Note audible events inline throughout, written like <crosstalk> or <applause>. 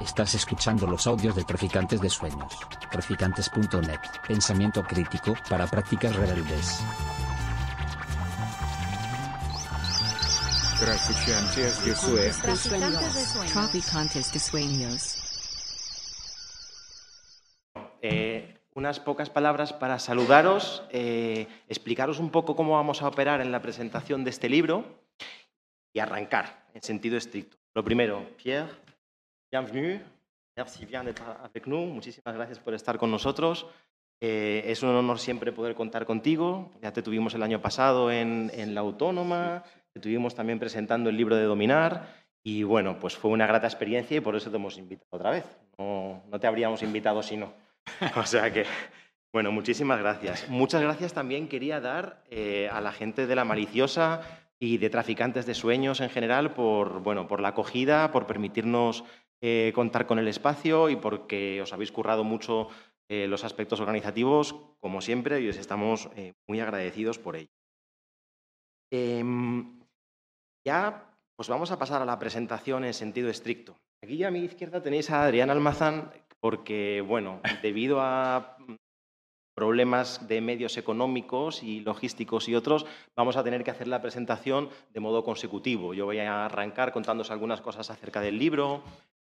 Estás escuchando los audios de Traficantes de Sueños. Traficantes.net. Pensamiento crítico para prácticas rebeldes. Traficantes de Sueños. Traficantes de sueños. Eh, unas pocas palabras para saludaros, eh, explicaros un poco cómo vamos a operar en la presentación de este libro y arrancar en sentido estricto. Lo primero, Pierre, bienvenue. Merci bien d'être avec nous. Muchísimas gracias por estar con nosotros. Eh, es un honor siempre poder contar contigo. Ya te tuvimos el año pasado en, en La Autónoma, te tuvimos también presentando el libro de Dominar y bueno, pues fue una grata experiencia y por eso te hemos invitado otra vez. No, no te habríamos invitado si no. <laughs> O sea que, bueno, muchísimas gracias. Muchas gracias también quería dar eh, a la gente de La Maliciosa y de Traficantes de Sueños en general por, bueno, por la acogida, por permitirnos eh, contar con el espacio y porque os habéis currado mucho eh, los aspectos organizativos, como siempre, y os estamos eh, muy agradecidos por ello. Em, ya, pues vamos a pasar a la presentación en sentido estricto. Aquí a mi izquierda tenéis a Adrián Almazán, porque, bueno, debido a problemas de medios económicos y logísticos y otros, vamos a tener que hacer la presentación de modo consecutivo. Yo voy a arrancar contándoos algunas cosas acerca del libro,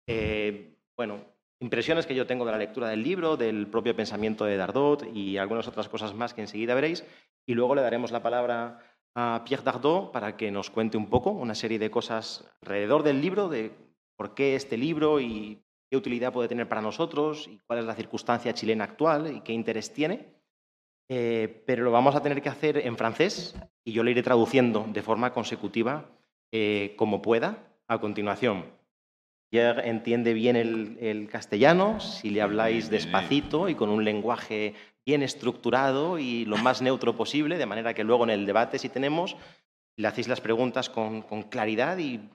eh, bueno, impresiones que yo tengo de la lectura del libro, del propio pensamiento de Dardot y algunas otras cosas más que enseguida veréis. Y luego le daremos la palabra a Pierre Dardot para que nos cuente un poco una serie de cosas alrededor del libro, de por qué este libro y qué utilidad puede tener para nosotros y cuál es la circunstancia chilena actual y qué interés tiene. Eh, pero lo vamos a tener que hacer en francés y yo le iré traduciendo de forma consecutiva eh, como pueda a continuación. Pierre entiende bien el, el castellano si le habláis despacito y con un lenguaje bien estructurado y lo más neutro posible, de manera que luego en el debate, si tenemos, le hacéis las preguntas con, con claridad y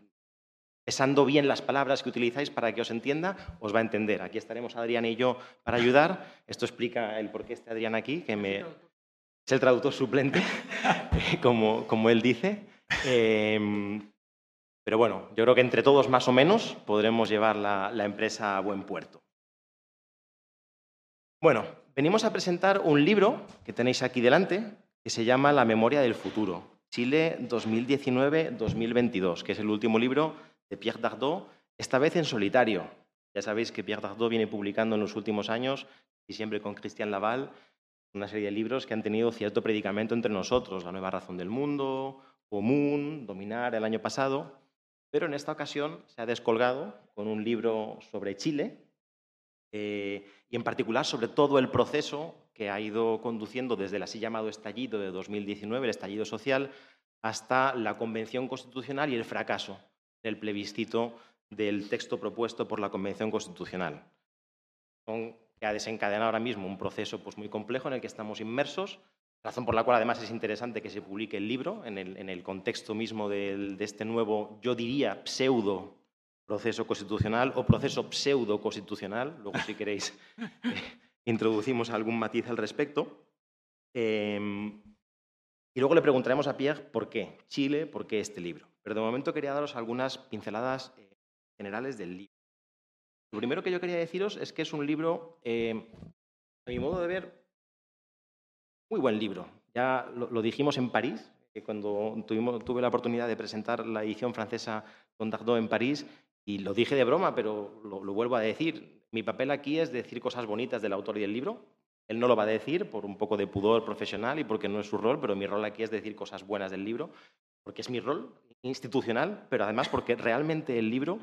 pesando bien las palabras que utilizáis para que os entienda, os va a entender. Aquí estaremos Adrián y yo para ayudar. Esto explica el por qué este Adrián aquí, que me, es el traductor suplente, <laughs> como, como él dice. Eh, pero bueno, yo creo que entre todos más o menos podremos llevar la, empresa a buen puerto. Bueno, venimos a presentar un libro que tenéis aquí delante, que se llama La memoria del futuro, Chile 2019-2022, que es el último libro de Pierre Dardot, esta vez en solitario. Ya sabéis que Pierre Dardot viene publicando en los últimos años, y siempre con Christian Laval, una serie de libros que han tenido cierto predicamento entre nosotros, La nueva razón del mundo, Común, Dominar el año pasado, pero en esta ocasión se ha descolgado con un libro sobre Chile eh, y en particular sobre todo el proceso que ha ido conduciendo desde el así llamado estallido de 2019, el estallido social, hasta la Convención Constitucional y el fracaso del plebiscito del texto propuesto por la Convención Constitucional. Que ha desencadenado ahora mismo un proceso pues, muy complejo en el que estamos inmersos, razón por la cual además es interesante que se publique el libro en el, en el contexto mismo de este nuevo, yo diría, pseudo proceso constitucional o proceso pseudo constitucional. Luego, si queréis, <laughs> introducimos algún matiz al respecto. Eh, y luego le preguntaremos a Pierre por qué Chile, por qué este libro. Pero de momento quería daros algunas pinceladas eh, generales del libro. Lo primero que yo quería deciros es que es un libro, eh, a mi modo de ver, muy buen libro. Ya lo, lo dijimos en París, que cuando tuvimos, tuve la oportunidad de presentar la edición francesa con Dardot en París, y lo dije de broma, pero lo, lo vuelvo a decir. Mi papel aquí es decir cosas bonitas del autor y del libro, él no lo va a decir por un poco de pudor profesional y porque no es su rol, pero mi rol aquí es decir cosas buenas del libro, porque es mi rol institucional, pero además porque realmente el libro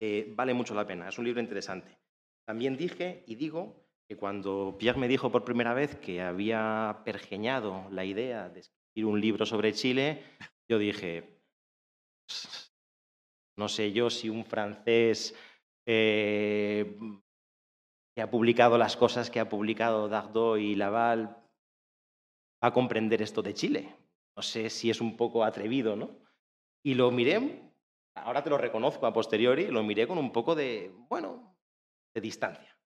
eh, vale mucho la pena, es un libro interesante. También dije y digo que cuando Pierre me dijo por primera vez que había pergeñado la idea de escribir un libro sobre Chile, yo dije, no sé yo si un francés eh, que ha publicado las cosas que ha publicado Dardot y Laval va a comprender esto de Chile. No sé si es un poco atrevido, ¿no? Y lo miré, ahora te lo reconozco a posteriori, lo miré con un poco de, bueno, de distancia,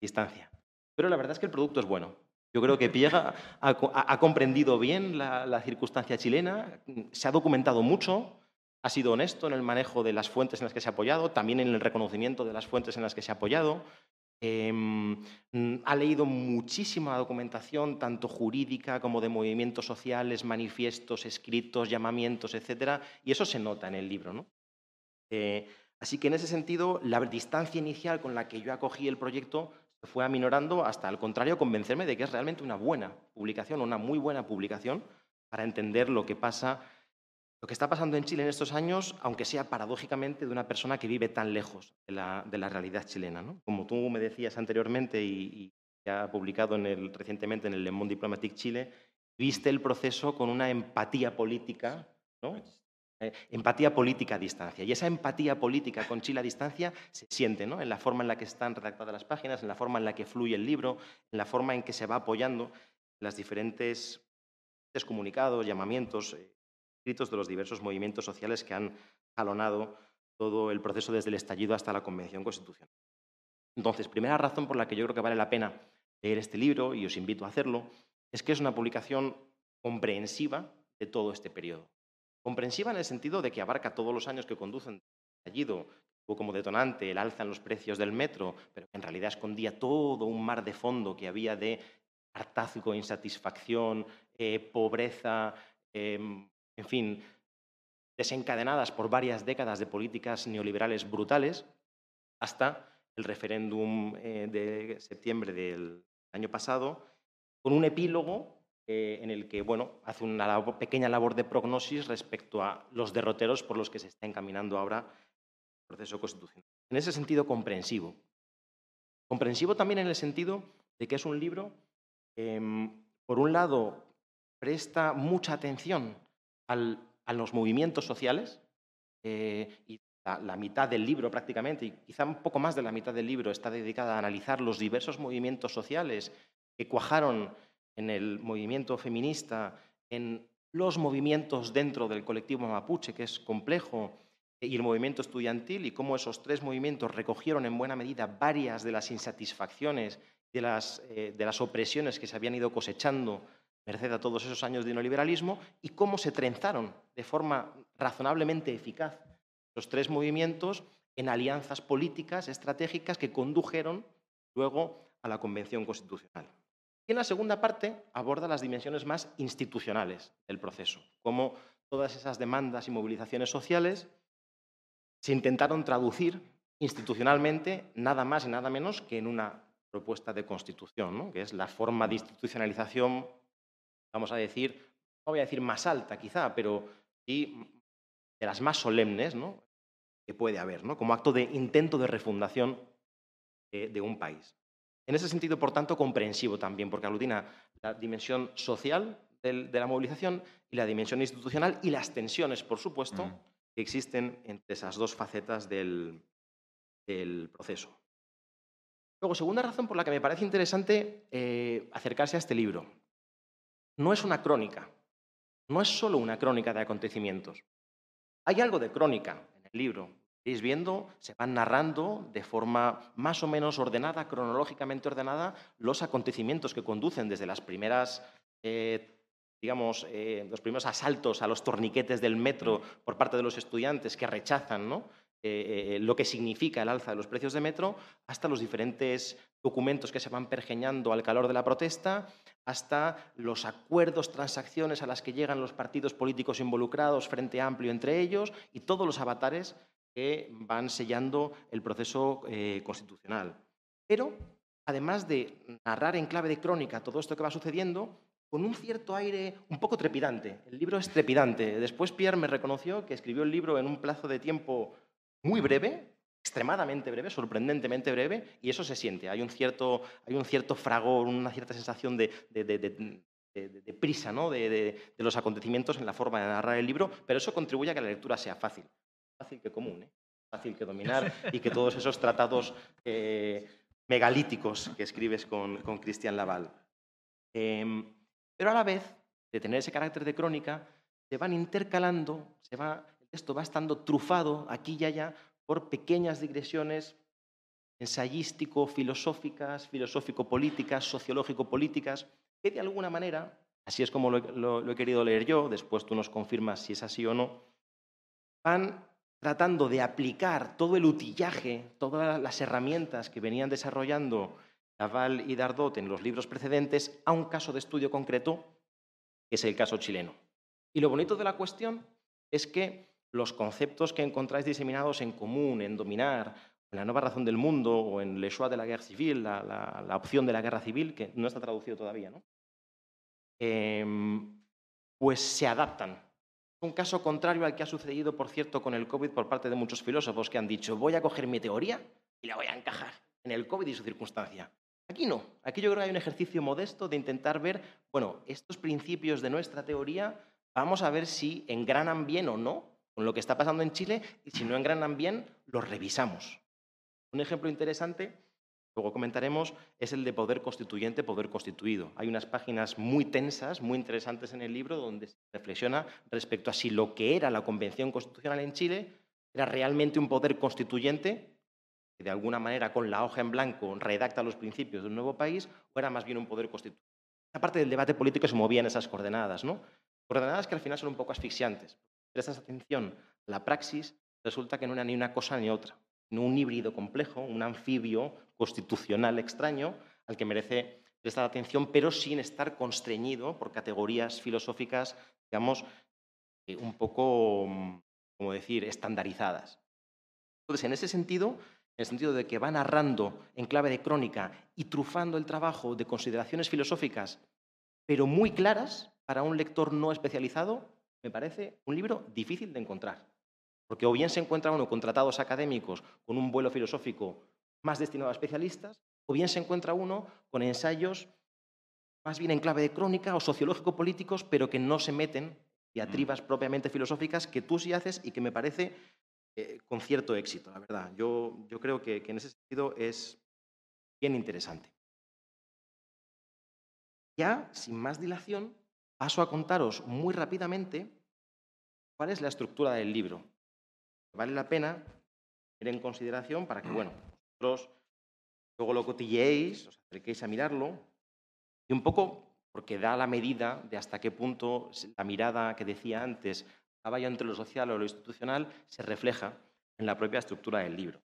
distancia. Pero la verdad es que el producto es bueno. Yo creo que Pierre ha, ha, ha comprendido bien la, la, circunstancia chilena, se ha documentado mucho, ha sido honesto en el manejo de las fuentes en las que se ha apoyado, también en el reconocimiento de las fuentes en las que se ha apoyado. Em, ha leído muchísima documentación, tanto jurídica como de movimientos sociales, manifiestos, escritos, llamamientos, etc. Y eso se nota en el libro. ¿no? Eh, así que en ese sentido, la distancia inicial con la que yo acogí el proyecto fue aminorando hasta, al contrario, convencerme de que es realmente una buena publicación, una muy buena publicación para entender lo que pasa lo que está pasando en Chile en estos años, aunque sea paradójicamente de una persona que vive tan lejos de la, realidad chilena. Como tú me decías anteriormente y, y ha publicado recientemente en el Le Monde Diplomatique Chile, viste el proceso con una empatía política, ¿no? Eh, empatía política a distancia. Y esa empatía política con Chile a distancia se siente ¿no? en la forma en la que están redactadas las páginas, en la forma en la que fluye el libro, en la forma en que se va apoyando las diferentes comunicados, llamamientos, eh, escritos de los diversos movimientos sociales que han jalonado todo el proceso desde el estallido hasta la Convención Constitucional. Entonces, primera razón por la que yo creo que vale la pena leer este libro, y os invito a hacerlo, es que es una publicación comprensiva de todo este periodo. Comprensiva en el sentido de que abarca todos los años que conducen al estallido, como detonante el alza en los precios del metro, pero que en realidad escondía todo un mar de fondo que había de hartazgo, insatisfacción, eh, pobreza, em, en fin, desencadenadas por varias décadas de políticas neoliberales brutales, hasta el referéndum eh, de septiembre del año pasado, con un epílogo eh, en el que bueno, hace una pequeña labor de prognosis respecto a los derroteros por los que se está encaminando ahora el proceso constitucional. En ese sentido, comprensivo. Comprensivo también en el sentido de que es un libro que, em, por un lado, presta mucha atención a los movimientos sociales eh, y la, mitad del libro prácticamente, y quizá un poco más de la mitad del libro está dedicada a analizar los diversos movimientos sociales que cuajaron en el movimiento feminista, en los movimientos dentro del colectivo mapuche, que es complejo, y el movimiento estudiantil, y cómo esos tres movimientos recogieron en buena medida varias de las insatisfacciones, de las, eh, de las opresiones que se habían ido cosechando merced a todos esos años de neoliberalismo, y cómo se trenzaron de forma razonablemente eficaz los tres movimientos en alianzas políticas estratégicas que condujeron luego a la Convención Constitucional. Y en la segunda parte aborda las dimensiones más institucionales del proceso, cómo todas esas demandas y movilizaciones sociales se intentaron traducir institucionalmente nada más y nada menos que en una propuesta de constitución, que es la forma de institucionalización vamos a decir, no voy a decir más alta quizá, pero sí de las más solemnes ¿no? que puede haber, como acto de intento de refundación de, un país. En ese sentido, por tanto, comprensivo también, porque aglutina la dimensión social de la movilización y la dimensión institucional y las tensiones, por supuesto, mm. que existen entre esas dos facetas del, del, proceso. Luego, segunda razón por la que me parece interesante eh, acercarse a este libro no es una crónica, no es solo una crónica de acontecimientos. Hay algo de crónica en el libro. Veis viendo, se van narrando de forma más o menos ordenada, cronológicamente ordenada, los acontecimientos que conducen desde las primeras, eh, digamos, eh, los primeros asaltos a los torniquetes del metro por parte de los estudiantes que rechazan ¿no? Eh, lo que significa el alza de los precios de metro, hasta los diferentes documentos que se van pergeñando al calor de la protesta, hasta los acuerdos, transacciones a las que llegan los partidos políticos involucrados, Frente Amplio entre ellos, y todos los avatares que van sellando el proceso eh, constitucional. Pero, además de narrar en clave de crónica todo esto que va sucediendo, con un cierto aire un poco trepidante. El libro es trepidante. Después Pierre me reconoció que escribió el libro en un plazo de tiempo muy breve, extremadamente breve, sorprendentemente breve, y eso se siente. Hay un cierto, hay un cierto fragor, una cierta sensación de, prisa ¿no? de, los acontecimientos en la forma de narrar el libro, pero eso contribuye a que la lectura sea fácil. Fácil que común, ¿eh? fácil que dominar y que todos esos tratados eh, megalíticos que escribes con, con Cristian Laval. Em, pero a la vez de tener ese carácter de crónica, se van intercalando, se va esto va estando trufado aquí y allá por pequeñas digresiones ensayístico-filosóficas, filosófico-políticas, sociológico-políticas, que de alguna manera, así es como lo, he querido leer yo, después tú nos confirmas si es así o no, van tratando de aplicar todo el utillaje, todas las herramientas que venían desarrollando Laval y Dardot en los libros precedentes a un caso de estudio concreto, que es el caso chileno. Y lo bonito de la cuestión es que los conceptos que encontráis diseminados en común, en dominar, en la nueva razón del mundo o en Le choix de la guerre civile, la, opción de la guerra civil, que no está traducido todavía, ¿no? Em, pues se adaptan. Un caso contrario al que ha sucedido, por cierto, con el COVID por parte de muchos filósofos que han dicho, voy a coger mi teoría y la voy a encajar en el COVID y su circunstancia. Aquí no. Aquí yo creo que hay un ejercicio modesto de intentar ver, bueno, estos principios de nuestra teoría, vamos a ver si engranan bien o no con lo que está pasando en Chile y si no engranan bien, los revisamos. Un ejemplo interesante, luego comentaremos, es el de poder constituyente, poder constituido. Hay unas páginas muy tensas, muy interesantes en el libro, donde se reflexiona respecto a si lo que era la Convención Constitucional en Chile era realmente un poder constituyente que de alguna manera con la hoja en blanco redacta los principios de un nuevo país, o era más bien un poder constituyente. Aparte del debate político se movían esas coordenadas, ¿no? Coordenadas que al final son un poco asfixiantes. Prestas atención a la praxis, resulta que no era ni una cosa ni otra, un híbrido complejo, un anfibio constitucional extraño al que merece prestar atención, pero sin estar constreñido por categorías filosóficas, digamos, eh, un poco, mm, como decir, estandarizadas. Entonces, en ese sentido, en el sentido de que va narrando en clave de crónica y trufando el trabajo de consideraciones filosóficas, pero muy claras para un lector no especializado, me parece un libro difícil de encontrar. Porque o bien se encuentra uno con tratados académicos con un vuelo filosófico más destinado a especialistas, o bien se encuentra uno con ensayos más bien en clave de crónica o sociológico-políticos, pero que no se meten diatribas mm. propiamente filosóficas que tú sí haces y que me parece eh, con cierto éxito, la verdad. Yo, yo creo que, que en ese sentido es bien interesante. Ya, sin más dilación, paso a contaros muy rápidamente cuál es la estructura del libro. Vale la pena tener en consideración para que, bueno, <clears throat> vosotros luego lo cotilleéis, os acerquéis a mirarlo, y un poco porque da la medida de hasta qué punto la mirada que decía antes vaya entre lo social o lo institucional se refleja en la propia estructura del libro.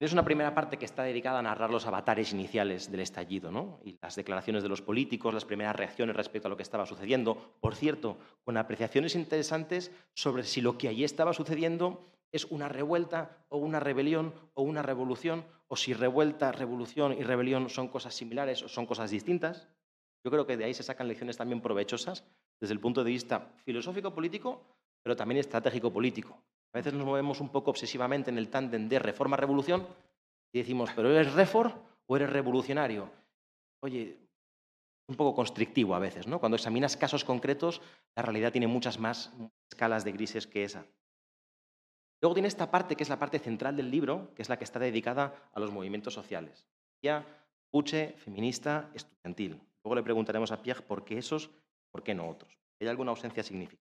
Es una primera parte que está dedicada a narrar los avatares iniciales del estallido ¿no? y las declaraciones de los políticos, las primeras reacciones respecto a lo que estaba sucediendo. Por cierto, con apreciaciones interesantes sobre si lo que allí estaba sucediendo es una revuelta o una rebelión o una revolución, o si revuelta, revolución y rebelión son cosas similares o son cosas distintas. Yo creo que de ahí se sacan lecciones también provechosas desde el punto de vista filosófico-político, pero también estratégico-político. A veces nos movemos un poco obsesivamente en el tándem de reforma-revolución y decimos, pero ¿eres refor o eres revolucionario? Oye, un poco constrictivo a veces, ¿no? Cuando examinas casos concretos, la realidad tiene muchas más escalas de grises que esa. Luego tiene esta parte que es la parte central del libro, que es la que está dedicada a los movimientos sociales. Ya, puche, feminista, estudiantil. Luego le preguntaremos a Pierre por qué esos, por qué no otros. ¿Hay alguna ausencia significativa?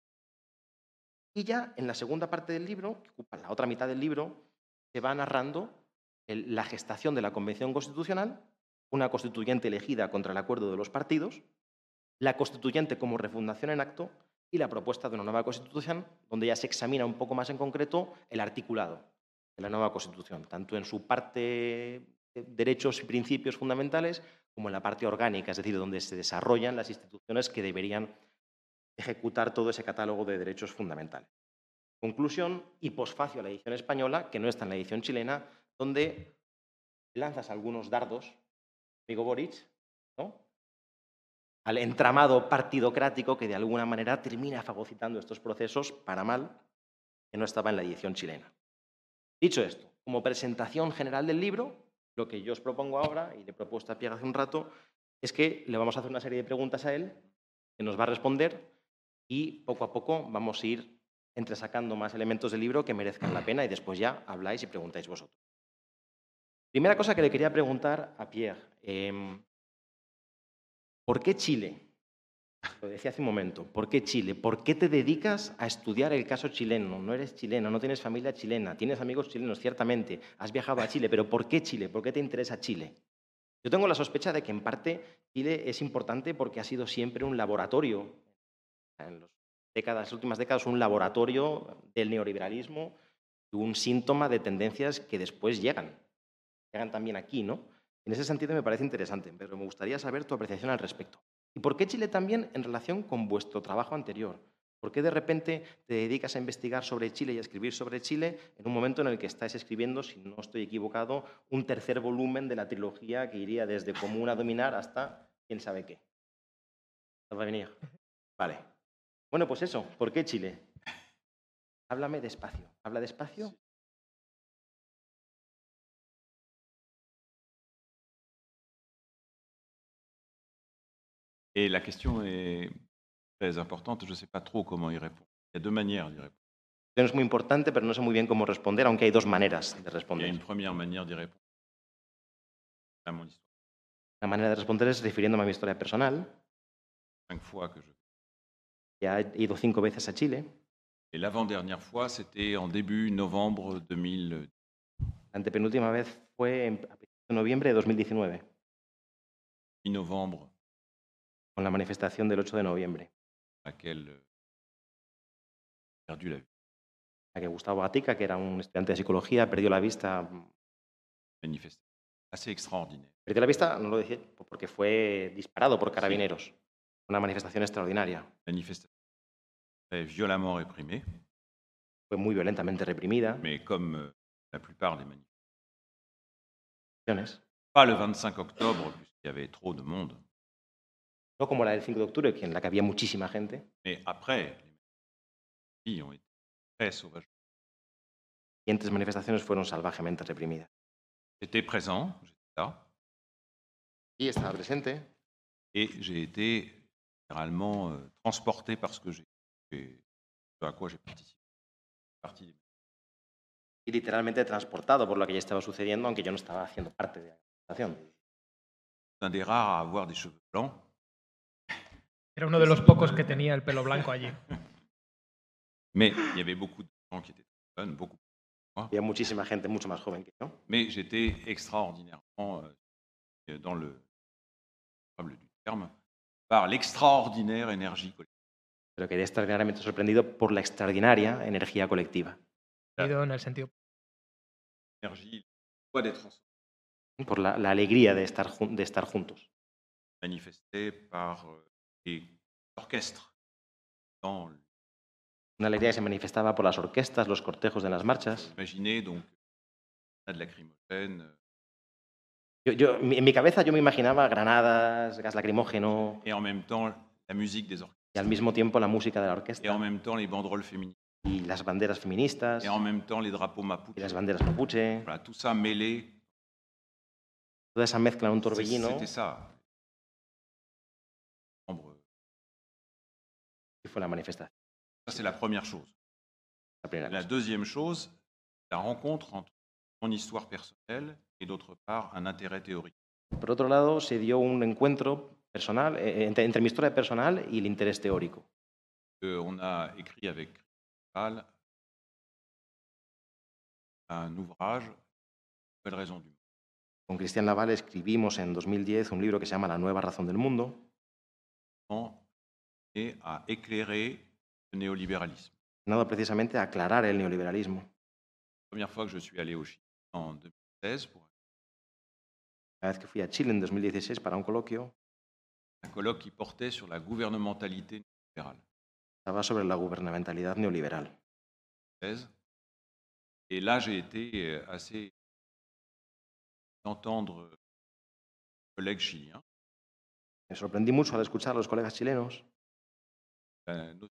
Y ya en la segunda parte del libro, que ocupa la otra mitad del libro, se va narrando la gestación de la Convención Constitucional, una constituyente elegida contra el acuerdo de los partidos, la constituyente como refundación en acto y la propuesta de una nueva Constitución, donde ya se examina un poco más en concreto el articulado de la nueva Constitución, tanto en su parte de derechos y principios fundamentales como en la parte orgánica, es decir, donde se desarrollan las instituciones que deberían ejecutar todo ese catálogo de derechos fundamentales. Conclusión y posfacio a la edición española, que no está en la edición chilena, donde lanzas algunos dardos, amigo Boric, ¿no? al entramado partidocrático que de alguna manera termina fagocitando estos procesos para mal, que no estaba en la edición chilena. Dicho esto, como presentación general del libro, lo que yo os propongo ahora, y le he propuesto a Pierre hace un rato, es que le vamos a hacer una serie de preguntas a él, que nos va a responder, y poco a poco vamos a ir entresacando más elementos del libro que merezcan la pena y después ya habláis y preguntáis vosotros. Primera cosa que le quería preguntar a Pierre. Em, ¿Por qué Chile? Lo decía hace un momento. ¿Por qué Chile? ¿Por qué te dedicas a estudiar el caso chileno? No eres chileno, no tienes familia chilena, tienes amigos chilenos, ciertamente, has viajado a Chile, pero ¿por qué Chile? ¿Por qué te interesa Chile? Yo tengo la sospecha de que en parte Chile es importante porque ha sido siempre un laboratorio en los décadas, las últimas décadas un laboratorio del neoliberalismo y un síntoma de tendencias que después llegan. Llegan también aquí, ¿no? En ese sentido me parece interesante, pero me gustaría saber tu apreciación al respecto. ¿Y por qué Chile también en relación con vuestro trabajo anterior? ¿Por qué de repente te dedicas a investigar sobre Chile y a escribir sobre Chile en un momento en el que estáis escribiendo, si no estoy equivocado, un tercer volumen de la trilogía que iría desde Común a Dominar hasta quién sabe qué? ¿Os va a venir? <laughs> Vale. Bueno, pues eso, ¿por qué Chile? Háblame despacio. ¿Habla despacio? Et la question est très importante, je ne sais pas trop comment y répondre. Il y a deux manières d'y répondre. Es muy importante, pero no sé muy bien cómo responder, aunque hay dos maneras de Il y a responder. une première manière d'y répondre à mon histoire. La manera de responder es refiriéndome a mi historia personal. Cinq fois que je. Ya he ido cinco veces a Chile. Et l'avant-dernière fois, c'était en début novembre 2000, La antepenúltima vez fue en a principios de noviembre de 2019, mi-novembre, con la manifestación del 8 de noviembre, à laquelle euh, j'ai perdu la vie. en la que Gustavo Gatica, que era un estudiante de psicología, perdió la vista. Manifestation assez extraordinaire. Perdió la vista, no lo decía, porque fue disparado por carabineros. Una manifestación extraordinaria. Manifestation très violemment réprimée, Fue muy violentamente reprimida. mais comme euh, la plupart des. Manifestaciones. Pas le 25 octobre, puisqu'il y avait trop de monde, No como la del 5 de octubre, en la que había muchísima gente. mais après, les ont été très sauvages. Siguientes manifestaciones fueron salvajemente reprimidas. J'étais présent, j'étais là, Y estaba presente et j'ai été littéralement euh, transporté par ce que j'ai, à quoi j'ai participé. Y literalmente transportado por lo que ya estaba sucediendo, aunque yo no estaba haciendo parte de la manifestación. un des rares à avoir des cheveux blancs, Era uno de los pocos que tenía el pelo blanco allí. <laughs> mais il y avait beaucoup de gens qui étaient très jeunes, beaucoup. Había muchísima gente mucho más joven que yo. Mais j'étais extraordinairement, euh, dans le du terme, par l'extraordinaire énergie collective. Pero quedé extraordinariamente sorprendido por la extraordinaria energía colectiva, en el sentido. Énergie, joie d'être ensemble, por la, la alegría de estar, de estar juntos. manifestée par euh, les orchestres dans le- Una alegría que se manifestaba por las orquestas, los cortejos de las marchas. Imaginez donc de lacrymogène, euh, Yo, yo- en mi cabeza yo me imaginaba granadas, gas lacrimógeno et en même temps la musique des orchestres, y al mismo tiempo la música de la et en orquesta même temps les banderoles féminines, y las banderas feministas et en même temps les drapeaux y mapuche. las banderas mapuche. Voilà, tout ça mêlé, Toda esa mezcla en un torbellino c'était ça. Y fue la manifestación. Ça, c'est la première chose. La La deuxième chose, la rencontre entre mon histoire personnelle et d'autre part un intérêt théorique. Por otro lado, se dio un encuentro personal eh, entre, entre mi historia personal y el interés teórico. Euh, on a écrit avec un ouvrage, Nouvelle raison du monde, Con Cristian Laval escribimos en 2010 un libro que se llama La nueva razón del mundo, et à éclairer le néolibéralisme. destinado precisamente a aclarar el neoliberalismo. La première fois que je suis allé au Chili, en 2016, pour La vez que fui a Chile en 2016 para un coloquio, un colloque qui portait sur la gouvernementalité libérale. estaba sobre la gubernamentalidad neoliberal. Et là, j'ai été euh, assez d'entendre un collègue chilien, Me sorprendí mucho al escuchar a los colegas chilenos la de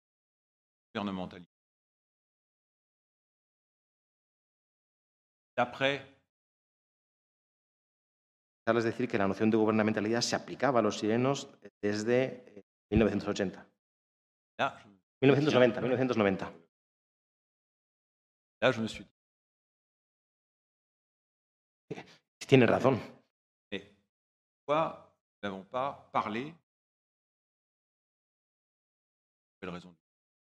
gouvernementalité. D'après es decir que la noción de gubernamentalidad se aplicaba a los chilenos desde eh, 1980. là, je, 1990, 1990. là, je me suis Tiene razón. mais pourquoi n'avons pas parlé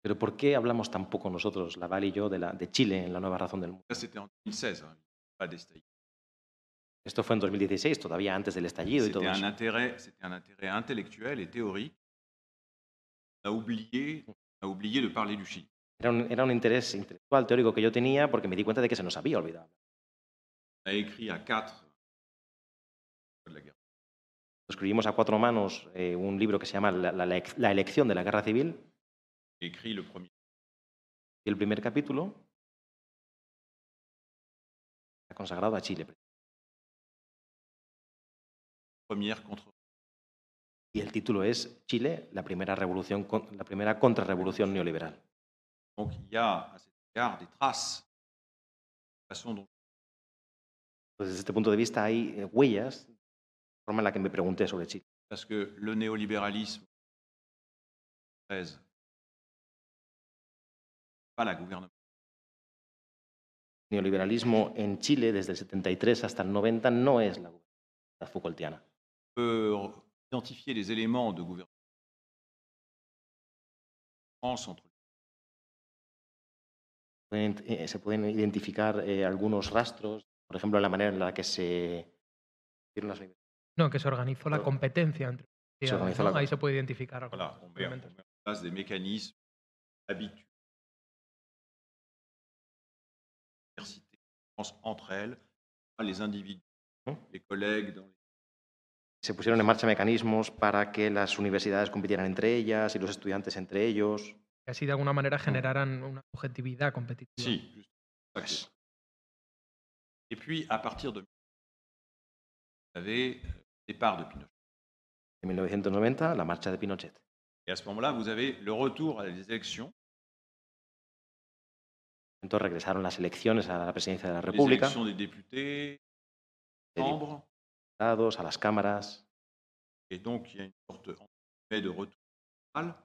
Pero ¿por qué hablamos tan poco nosotros, Laval y yo, de, la, de Chile en la nueva razón del mundo? C'était en 2016, hein, pas. Esto fue en 2016, todavía antes del estallido y todo un, eso. intérêt, c'était un intérêt intellectuel et théorique. On a oublié, on a oublié de parler du Chili. Era un, era un interés intelectual, teórico que yo tenía porque me di cuenta de que se nos había olvidado. On a écrit à quatre de la guerre. Escribimos a cuatro manos eh, un libro que se llama la, la- la elección de la guerra civil J'ai écrit le premier. y el primer capítulo está consagrado a Chile. Première contre. Y el título es Chile, la primera revolución, la primera contrarrevolución neoliberal. Donc il y a à cet égard des traces de la façon dont Pues desde este punto de vista hay eh, huellas, la forma en la que me pregunté sobre Chile. parce que le néolibéralisme 13 pas la gouvernement. El neoliberalismo en Chile desde el 73 hasta el 90 no es la la Foucaultiana. Peut identifier les éléments de gouvernement entre eh, se pueden identificar eh, algunos rastros, por ejemplo, en la manera en la que se No, que se organizó la competencia entre Se ¿no? la- Ahí se puede identificar. Voilà, on met, on elementos. met en place des mécanismes habituels. Entre elles, les individus, les collègues dans les se pusieron en marcha mecanismos para que las universidades compitieran entre ellas y los estudiantes entre ellos. Que así de alguna manera generaran una subjetividad competitiva. Juste. Pues, Et puis, à partir de. Vous euh, départ de Pinochet. en 1990, la marcha de Pinochet. Et à ce moment-là, vous avez le retour à des élections, Entonces regresaron las elecciones a la presidencia de la les República, élections des députés, membres, a las cámaras. et donc il y a une sorte entre guillemets, de retour normal.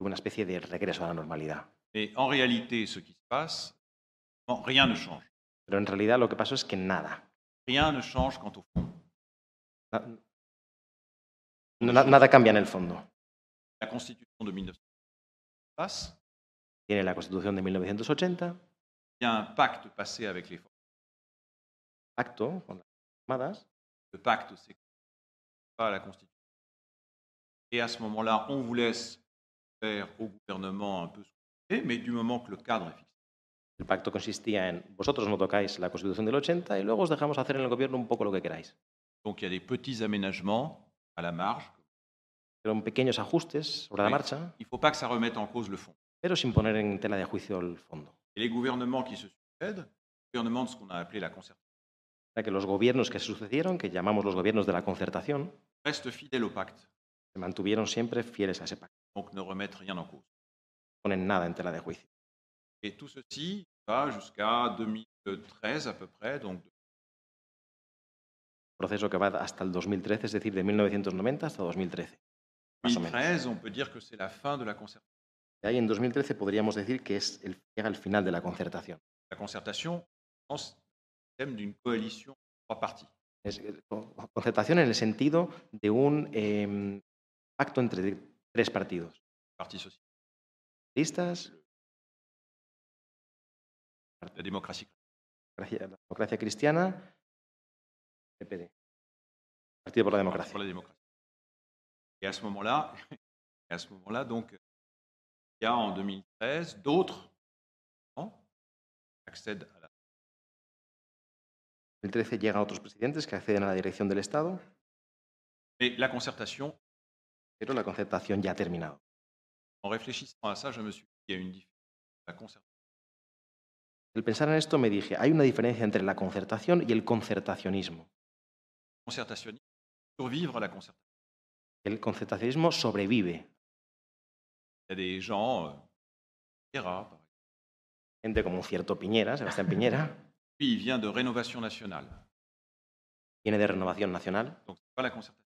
Hubo una especie de regreso a la normalidad. Mais en réalité, ce qui se passe, non, rien ne change. Pero en realidad lo que pasó es que nada. Rien ne change quant au fond. Na- na- nada cambia en el fondo. La Constitution de 1900 passe, Tiene la Constitución de 1980, il y a un pacte passé avec les forces. pacto con las armadas, Le pacte, c'est pas la Constitution. Et à ce moment-là, on vous laisse faire au gouvernement un peu ce que vous voulez, mais du moment que le cadre est fixé. El pacto consistía en vosotros no tocáis la Constitución del 80 y luego os dejamos hacer en el gobierno un poco lo que queráis. Donc il y a des petits aménagements à la marge. Eran pequeños ajustes sobre la marcha, Il ne faut pas que ça remette en cause le fond. pero sin poner en tela de juicio el fondo. Et les gouvernements qui se succèdent, les gouvernements de ce qu'on a appelé la concertation, Para que los gobiernos que se sucedieron, que llamamos los gobiernos de la concertación, restent fidèles au pacte, se mantuvieron siempre fieles a ese pacto. donc ne remettent rien en cause. No ponen nada en tela de juicio. Et tout ceci va jusqu'à 2013 à peu près, donc Proceso que va hasta el 2013, es decir, de 1990 hasta 2013. Más o menos. 2013, on peut dire que c'est la fin de la concertation. Y ahí en 2013 podríamos decir que es el, llega el final de la concertación. La le thème d'une coalition de trois partis. Es eh, concertación en el sentido de un eh, pacto entre tres partidos. Le Parti social, Listas, la démocratie la democracia cristiana, PPD. Partido por la democracia. pour la démocratie. Et à ce moment-là, <laughs> à ce moment-là, donc, il y a en 2013 d'autres accèdent En 2013 llegan otros presidentes que acceden a la dirección del Estado, la pero la concertación ya ha terminado. en réfléchissant à ça, je me suis dit a une Al pensar en esto me dije, hay una diferencia entre la concertación y el concertacionismo. concertationnisme, survivre la concertation. El concertacionismo sobrevive. Il y a des gens, euh. Gente como un cierto Piñera, Sebastián Piñera, <laughs> il vient de Rénovation nationale. viene de Renovación Nacional, Donc, ce n'est pas la concertation.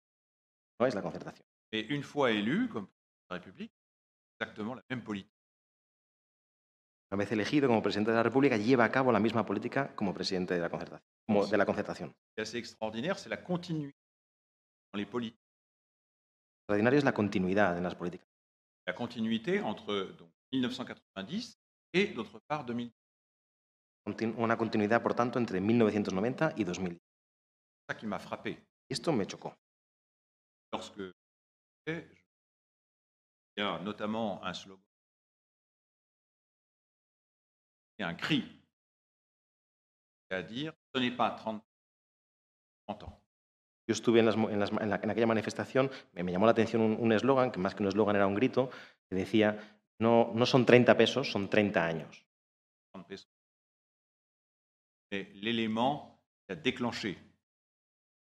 no es la concertación. Et une fois élu comme président de la République, exactement la même politique. Una vez elegido como presidente de la República, lleva a cabo la misma política como presidente de la concertación. Como de la concertación. C'est assez extraordinaire, c'est la continuité dans les politiques. Lo extraordinario es la continuidad en las políticas. La continuité entre donc, 1990 et, d'autre part, 2000. Una continuidad, por tanto, entre 1990 y 2000. C'est ça qui m'a frappé. Y esto me chocó. Notamment un slogan y un cri. C'est-à-dire, ce n'est pas 30, 30 ans. Yo estuve en, las en las en la- en aquella manifestación, me, me llamó la atención un un eslogan, que más que un eslogan era un grito, que decía, no, no son 30 pesos, son 30 años. 30 pesos. L'élément qui a déclenché,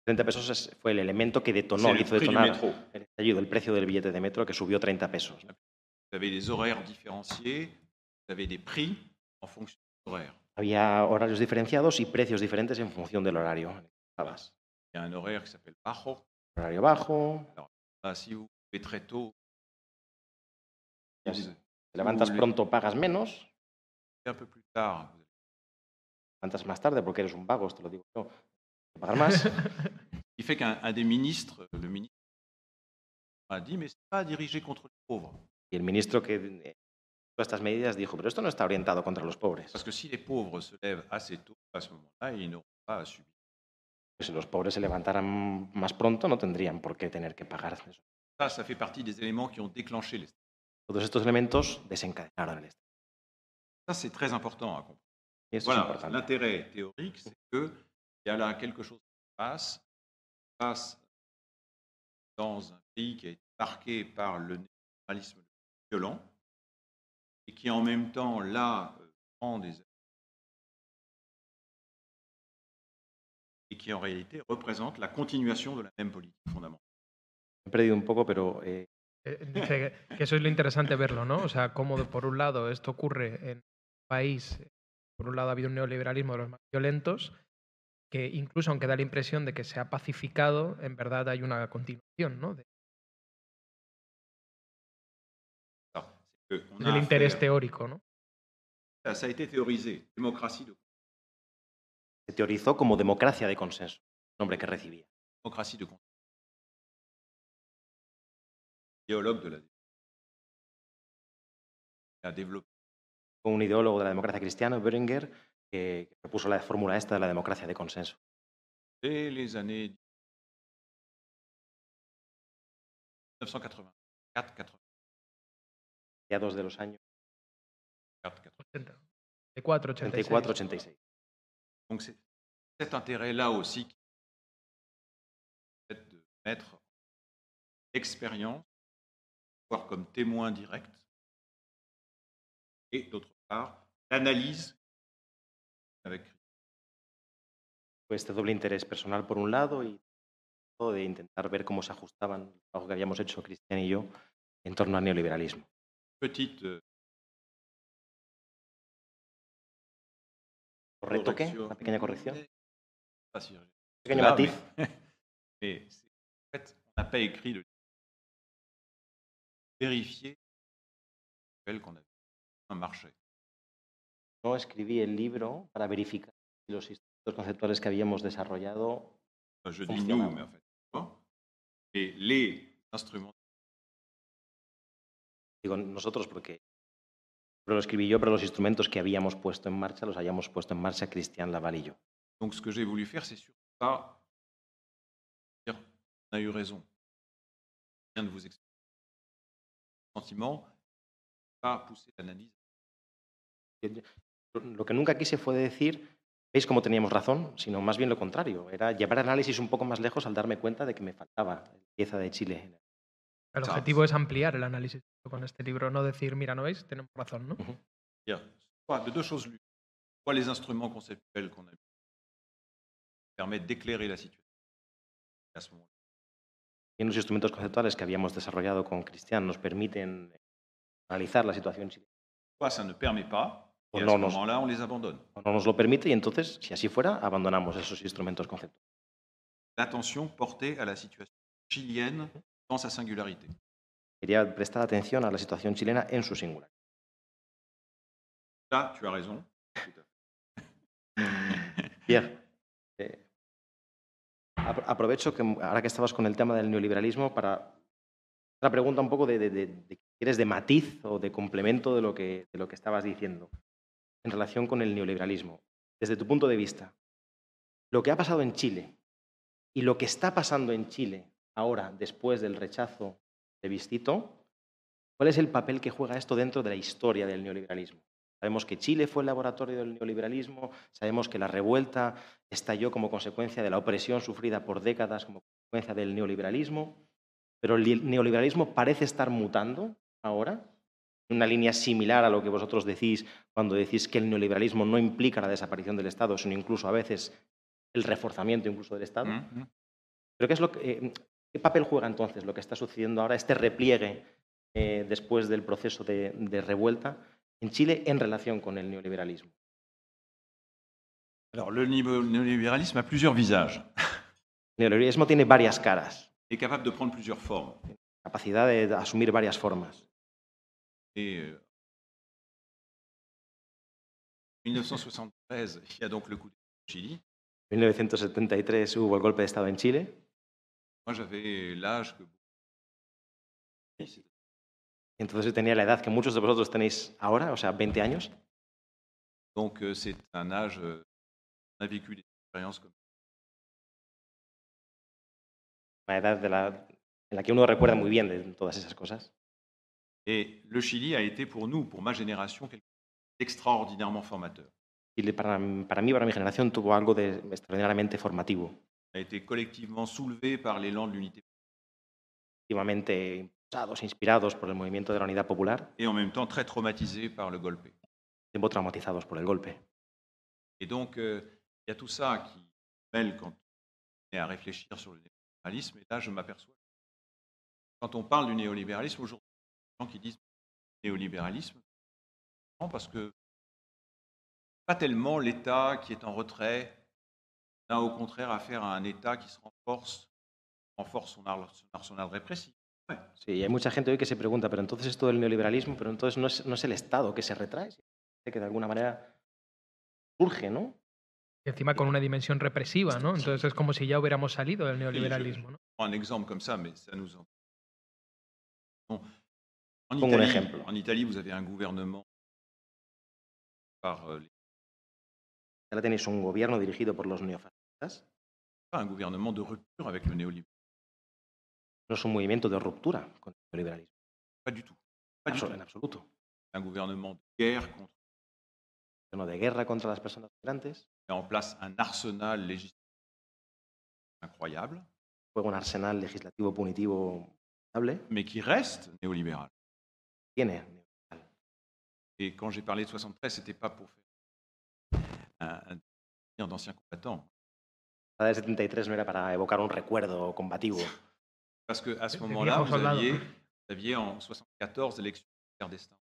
30 pesos es- fue el elemento que detonó, hizo detonar el estallido, el precio del billete de metro, que subió 30 pesos. Vous avez des horaires différenciés, vous avez des prix en fonction des horaires. Había horarios diferenciados y precios diferentes en función del horario. Il y a un horaire qui s'appelle bajo. Horario bajo, si vous levez très tôt, te levantas pronto, pagas menos, un peu plus tard, vous levantas más tarde porque eres un vago, te lo digo yo, te pagar más. <laughs> Ce qui fait qu'un un des ministres, le ministre, a dit, mais ce n'est pas dirigé contre les pauvres. Y el ministro que eh, todas estas medidas dijo, pero esto no está orientado contra los pobres. Parce que si les pauvres se lèvent assez tôt, à ce moment-là, ils n'auront pas à subir. Si los pobres se levantaran más pronto, no tendrían por qué tener que pagar eso. Ça, ça fait partie des éléments qui ont déclenché les Todos estos elementos desencadenaron el Estado. Ça, c'est très important à comprendre. Eso Voilà, l'intérêt théorique, c'est qu'il y a là quelque chose qui se passe, qui se passe dans un pays qui a été marqué par le néolibéralisme violent et qui en même temps, là, euh, prend des et qui en réalité représente la continuation de la même politique fondamentale. Me he perdido un poco, pero eh, Eh, Dice que eso es lo interesante verlo, ¿no? O sea, cómo por un lado esto ocurre en un país, por un lado ha habido un neoliberalismo de los más violentos, que incluso aunque da la impresión de que se ha pacificado, en verdad hay una continuación, ¿no? De- Alors, c'est que on a del interés affaire- teórico, ¿no? ça, ça a été théorisé, démocratie de, se teorizó como democracia de consenso, nombre que recibía. démocratie de consensus. Idéologue de la a développé un ideólogo de la democracia cristiana, Böringer, que, propuso la fórmula esta de la democracia de consenso. dès les années 1984, 80, Mediados de los años 84. 84, 86. 34, 86. Donc c'est cet intérêt-là aussi qui de mettre l'expérience, voire comme témoin direct, et d'autre part, l'analyse avec Fue este doble interés personal por un lado y de intentar ver cómo se ajustaban algo que habíamos hecho Cristian y yo en torno al neoliberalismo. petite euh, ¿Retoque? Una pequeña corrección. Pas si- Pequeño matiz. mais- <laughs> en fait, on n'a pas écrit le vérifier qu'on avait un marché. No escribí el libro para verificar si los instrumentos conceptuales que habíamos desarrollado je dis nous, mais en fait. Et les instruments, digo nosotros porque pero lo escribí yo, pero los instrumentos que habíamos puesto en marcha los hayamos puesto en marcha Cristian Laval y yo. donc ce que j'ai voulu faire, c'est surtout pas dire on a eu raison. Je viens de vous expliquer. Sentiment, pas pousser l'analyse. Lo que nunca quise fue decir, veis cómo teníamos razón, sino más bien lo contrario. Era llevar el análisis un poco más lejos al darme cuenta de que me faltaba la pieza de Chile. El Chao. objetivo es ampliar el análisis con este libro, no decir, mira, ¿no veis? Tenemos razón, ¿no? Soit de choses l'une. Soit les instruments conceptuels qu'on a mis permettent d'éclairer la à ce moment Y los instrumentos conceptuales que habíamos desarrollado con Cristian nos permiten analizar la situación chilena. soit ça ne permet pas, ce non. moment-là, on les no nos lo permite y entonces, si así fuera, abandonamos esos instrumentos conceptuales. L'attention portée à la situation chilienne dans sa singularité. Quería prestar atención a la situación chilena en su singular. Là, tu as raison. <laughs> Pierre, eh, apro- aprovecho que ahora que estabas con el tema del neoliberalismo para una pregunta un poco de, de, de- de- ¿quieres de matiz o de complemento de lo, que, de lo que estabas diciendo en relación con el neoliberalismo. Desde tu punto de vista, lo que ha pasado en Chile y lo que está pasando en Chile ahora, después del rechazo de Vistito, ¿cuál es el papel que juega esto dentro de la historia del neoliberalismo? Sabemos que Chile fue el laboratorio del neoliberalismo, sabemos que la revuelta estalló como consecuencia de la opresión sufrida por décadas como consecuencia del neoliberalismo, pero el neoliberalismo parece estar mutando ahora, una línea similar a lo que vosotros decís cuando decís que el neoliberalismo no implica la desaparición del Estado, sino incluso a veces el reforzamiento incluso del Estado. Mhm. Pero ¿qué, es lo que, eh, ¿qué papel juega entonces lo que está sucediendo ahora, este repliegue eh, después del proceso de, de revuelta en Chile en relación con el neoliberalismo? Alors, le néo- néolibéralisme a plusieurs visages. El neoliberalismo tiene varias caras, est capable de prendre plusieurs formes. capacidad de asumir varias formas. Et euh, en 1973, il y a donc le coup d'État au Chili. En 1973 hubo el golpe de Estado en Chile. Moi, j'avais l'âge que Entonces yo tenía la edad que muchos de vosotros tenéis ahora, o sea, 20 años. donc euh, c'est un âge euh, on a vécu des expériences comme Una edad de la- en la que uno recuerda muy bien de todas esas cosas. Et le Chili a été pour nous, pour ma génération, quelque chose d'extraordinairement formateur. Chile para, para mí, para mi generación, tuvo algo de extraordinariamente formativo. A été collectivement soulevé par l'élan de l'unité Activamente impulsados, inspirados por el movimiento de la unidad popular, et en même temps très traumatisé par le golpe. tiempo traumatizados por el golpe. Et donc, euh, il y a tout ça qui mêle quand on est à réfléchir sur le néolibéralisme. Et là, je m'aperçois, quand on parle du néolibéralisme, aujourd'hui, gens qui disent néolibéralisme, parce que pas tellement l'État qui est en retrait, on a au contraire affaire à un État qui se renforce, renforce son, ar- son arsenal répressif. Sí, y hay mucha gente hoy que se pregunta, pero entonces esto del neoliberalismo, pero entonces no es, no es el Estado que se retrae, sino que de alguna manera surge, ¿no? Y encima con una dimensión represiva, ¿no? Entonces es como si ya hubiéramos salido del neoliberalismo, ¿no? un exemple comme ça, mais ça nous en... En, Pongo un Italie, ejemplo. en Italie, vous avez un gouvernement par euh, les- Ahora tenéis un gobierno dirigido por los neofascistas, pas un gouvernement de rupture avec le néolibéralisme. no es un movimiento de ruptura con el neoliberalismo, Pas du tout. Pas du abso- tout. en absoluto. Un gouvernement de guerre contre Gobierno de guerra contra las personas migrantes, en place un arsenal législatif incroyable, juega un arsenal legislativo punitivo estable, mais qui reste néolibéral. Tiene Et quand j'ai parlé de 73, c'était pas pour faire un, souvenir d'anciens combattants. La del 73 no era para evocar un recuerdo combativo, Parce qu'à ce De moment-là, vous aviez, vous aviez en 74 l'élection de Giscard d'Estaing.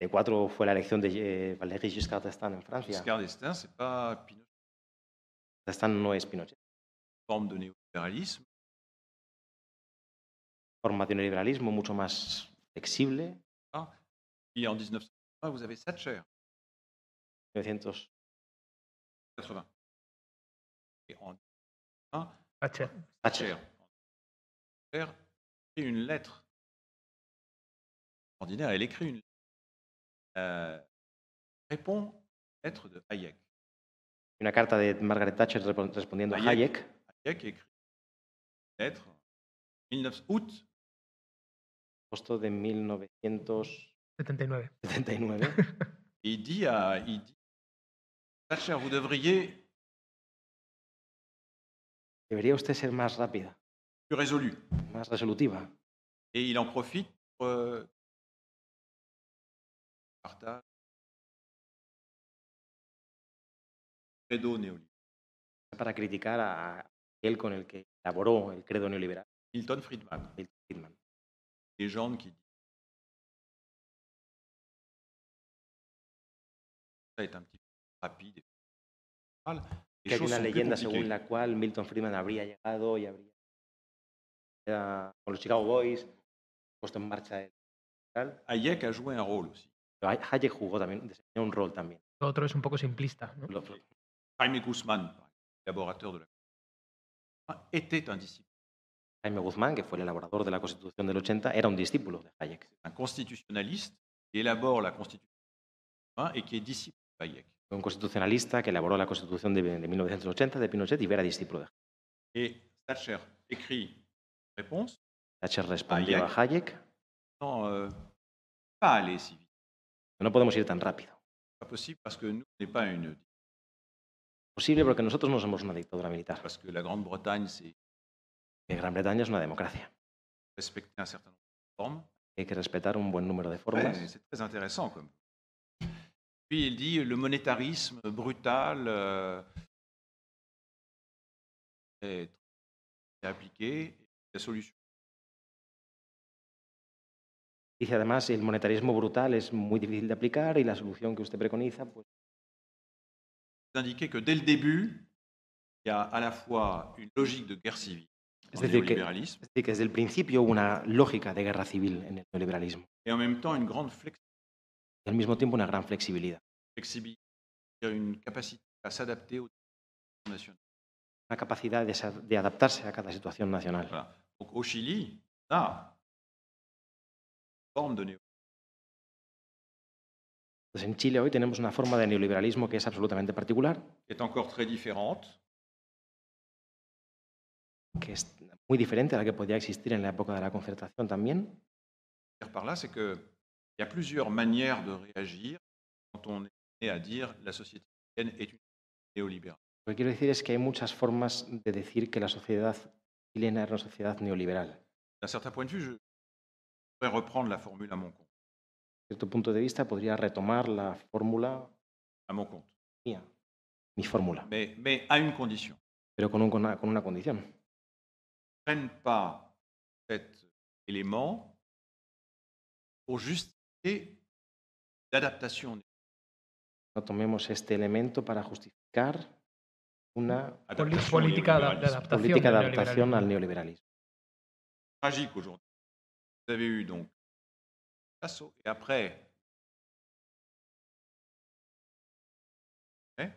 de cuatro fue la elección de eh, Valéry Giscard d'Estaing en Francia. Giscard d'Estaing, c'est pas Pinochet, d'Estaing no es Pinochet. forme de néolibéralisme. Forma de neoliberalismo mucho más flexible. Et en 1980, vous avez Thatcher, 1900, 80. Et en 1981, Thatcher. Thatcher. Thatcher écrit une lettre. Ordinaire, elle écrit une lettre. Euh, répond à la lettre de Hayek. Una carta de Margaret Thatcher respondiendo a Hayek. Hayek, Hayek écrit une lettre 19 août agosto de 1979. 79. <laughs> et il dit à il dit, Thatcher, vous devriez Debería usted ser más rápida, plus résolu. más resolutiva. Et il en profite pour euh, partage credo néolibéral. Para criticar a aquel con el que elaboró el credo neoliberal, Milton Friedman, Milton Friedman. Légende qui dit ça est un petit peu rapide et Que hay una leyenda según la cual Milton Friedman habría llegado y habría era- con los Chicago Boys puesto en marcha el neoliberal. Hayek a joué un rôle aussi. Pero Hayek jugó también, desempeñó un rol también. Lo otro es un poco simplista, ¿no? Jaime Guzmán, élaborateur de la était un disciple, Jaime Guzmán, que fue el elaborador de la Constitución del 80, era un discípulo de Hayek. un constitutionnaliste qui élabore la Constitution et qui est disciple de Hayek. Un constitucionalista que elaboró la Constitución de, de 1980 de Pinochet y era discípulo de Hayek. Et Thatcher écrit une réponse Thatcher respondió a Hayek, euh, pas aller si. No podemos ir tan rápido. Pas possible parce que nous, on n'est pas une Posible porque nosotros no somos una dictadura militar. parce que la Grande-Bretagne, c'est Que Gran Bretaña es una democracia. respecter un certain nombre de formes. Hay que respetar un buen número de Ouais, formas. c'est très intéressant. Puis il dit le monétarisme brutal euh, est appliqué. La solution, Dice además, el monetarismo brutal es muy difícil de aplicar y la solución que usted preconiza, pues d'indiquer que dès le début, il y a à la fois une logique de guerre civile Es decir, que, es decir, que desde el principio hubo una lógica de guerra civil en el neoliberalismo y al mismo tiempo una gran flexibilidad. Una capacidad de, de adaptarse a cada situación nacional. Voilà. Donc au forme de Entonces, en Chile hoy tenemos una forma de neoliberalismo que es absolutamente particular, encore très différente, que es muy diferente a la que podía existir en la época de la concertación también. dire par là, c'est qu'il y a plusieurs manières de réagir quand on est à dire la société chilienne est une néolibérale. Lo que quiero decir es que hay muchas formas de decir que la sociedad chilena era una sociedad neoliberal. D'un certain point de vue, je pourrais reprendre la formule à mon compte. Desde cierto punto de vista, podría retomar la fórmula À mon compte. mía, mi fórmula, Mais, mais à une condition. pero con, un- con una, con una condición. Ne prennent pas cet élément pour justifier l'adaptation No tomemos este elemento para justificar una política adaptación. política de adaptación al neoliberalismo. tragique aujourd'hui. Vous avez eu donc l'assaut et après hein,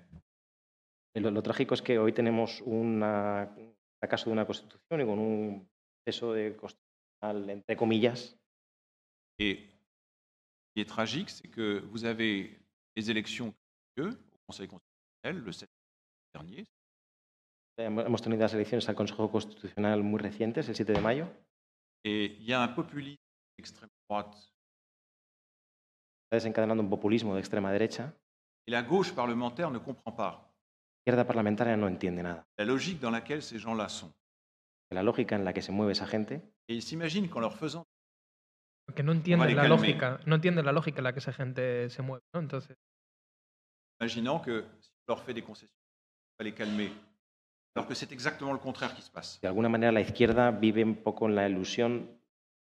Y Lo, lo trágico es que hoy tenemos una, un fracaso de una constitución y con un proceso de constitucional, entre comillas, Et ce qui est tragique, c'est que vous avez les élections qui ont lieu au Conseil constitutionnel le 7 dernier. Hemos tenido las elecciones al Consejo Constitucional muy recientes, el 7 de mayo. Et il y a un populisme d'extrême droite. Está desencadenando un populismo de extrema derecha. Et la gauche parlementaire ne comprend pas izquierda parlamentaria no entiende nada. la logique dans laquelle ces gens-là sont. La lógica en la que se mueve esa gente Et ils s'imaginent qu'en leur faisant Que no entienden la calmer. lógica, no entienden la lógica en la que esa gente se mueve, ¿no? Entonces, imaginant que si on leur fait des concessions, on va les calmer. Alors que c'est exactement le contraire qui se passe. de alguna manera la izquierda vive un poco en la ilusión,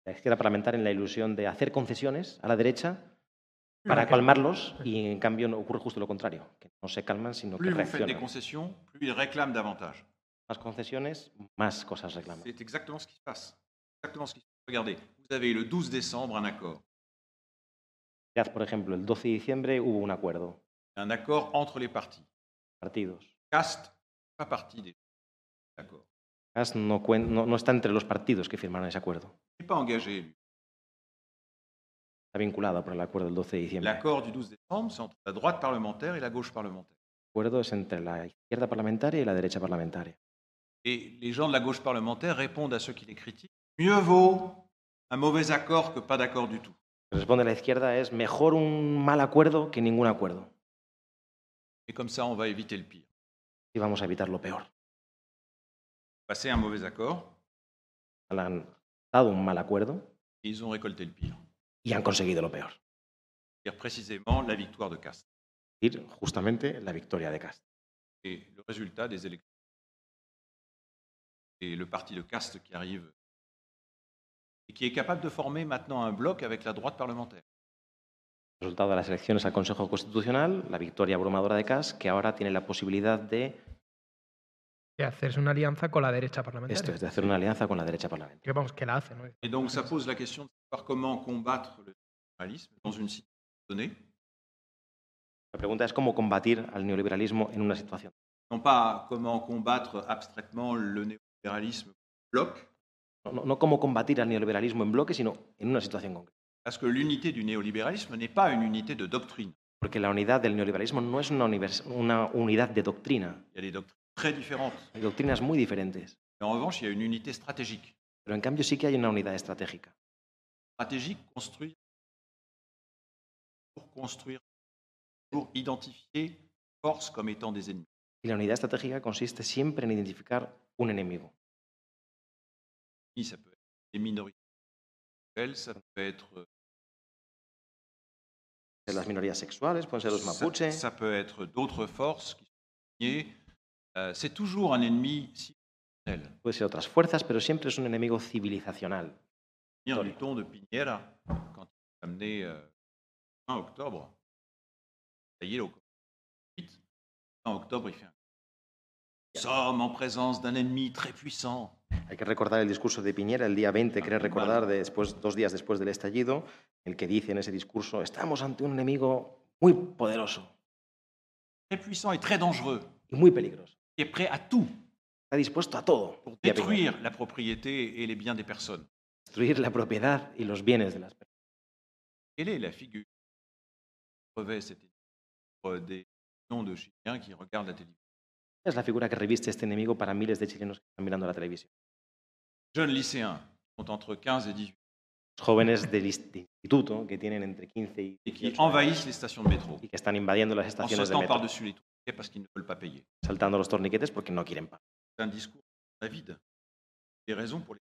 la izquierda parlamentaria en la ilusión de hacer concesiones a la derecha para calmarlos y en cambio ocurre justo lo contrario, que no se calman sino que reaccionan. Más concesiones, más cosas reclaman. C'est exactement ce qui se passe. Exactement ce qui se passe. Regardez, vous avez le 12 décembre un accord. Mirad, por ejemplo, el 12 de diciembre hubo un acuerdo, Un accord entre les partis. partidos. Cast, pas partie des accords. Cas no, no- no está entre los partidos que firmaron ese acuerdo. Il n'est pas engagé, lui. Está vinculado por el acuerdo del 12 de diciembre. El L'accord du 12 décembre, c'est entre la droite parlementaire et la gauche parlementaire. acuerdo es entre la izquierda parlamentaria y la derecha parlamentaria. Et les gens de la gauche parlementaire répondent à ceux qui les critiquent. Mieux vaut un mauvais accord que pas d'accord du tout. Responde la izquierda es mejor un mal acuerdo que ningún acuerdo. Et comme ça, on va éviter le pire. Y vamos a evitar lo peor. Passer un mauvais accord, Han dado un mal acuerdo et ils ont récolté le pire. Y han conseguido lo peor. Précisément la victoire de Cast. Es decir, justamente la victoria de Cast. Et le résultat des élections. Et le parti de Cast qui arrive et qui est capable de former maintenant un bloc avec la droite parlementaire. Resultado de las elecciones al Consejo Constitucional, la victoria abrumadora de Cast, que ahora tiene la posibilidad de de hacerse una alianza con la derecha parlamentaria. esto, es de hacer una alianza con la derecha parlamentaria. Que vamos, que la hace, ¿no? Et donc ça pose la question de savoir comment combattre le libéralisme dans une situation donnée. La pregunta es cómo combatir al neoliberalismo en una situación. Non pas comment combattre abstraitement le néolibéralisme bloc, No, no- no cómo combatir al neoliberalismo en bloque, sino en una situación concreta. parce que l'unité du néolibéralisme n'est pas une unité de doctrine. Porque la unidad del neoliberalismo no es una, univers- una unidad de doctrina. Il y a des doctrines très différentes. Hay doctrinas muy diferentes. Mais en revanche, il y a une unité stratégique. Pero en cambio sí que hay una unidad estratégica. Stratégique construite pour construire, pour identifier forces comme étant des ennemis. Y la unidad estratégica consiste siempre en identificar un enemigo. Ça peut être des minorités, sexuelles, ça peut être, euh, Las minorías sexuales pueden ser los ça, mapuche, ça peut être d'autres forces qui sont liées. Euh, c'est toujours un ennemi civilisationnel. puede ser otras fuerzas, pero siempre es un enemigo civilizacional. Venir du ton de Piñera, quand il est amené euh, fin octobre, ça y est, au 8, fin octobre, il fait un... Nous sommes en présence d'un ennemi très puissant. Hay que recordar el discurso de Piñera el día 20, querer recordar de después, dos días después del estallido, el que dice en ese discurso, estamos ante un enemigo muy poderoso Très puissant et très dangereux, y muy peligroso. Qui est prêt à tout Está dispuesto a todo. pour détruire la propriété et les biens des personnes. Destruir la propiedad y los bienes de las personas. Quelle est la figure qui revêt cette des millions de Chiliens qui regardent la télévision? Es la figura que reviste este enemigo para miles de chilenos que están mirando la televisión. Jeunes lycéens qui ont entre 15 et 18 Los jóvenes del instituto que tienen entre 15 y et qui 18 años envahissent les stations de métro y que están invadiendo las en estaciones de metro, par-dessus les tourniquets parce qu'ils ne veulent pas payer. saltando los torniquetes porque no quieren pagar. C'est un discours vide. Des raisons pour les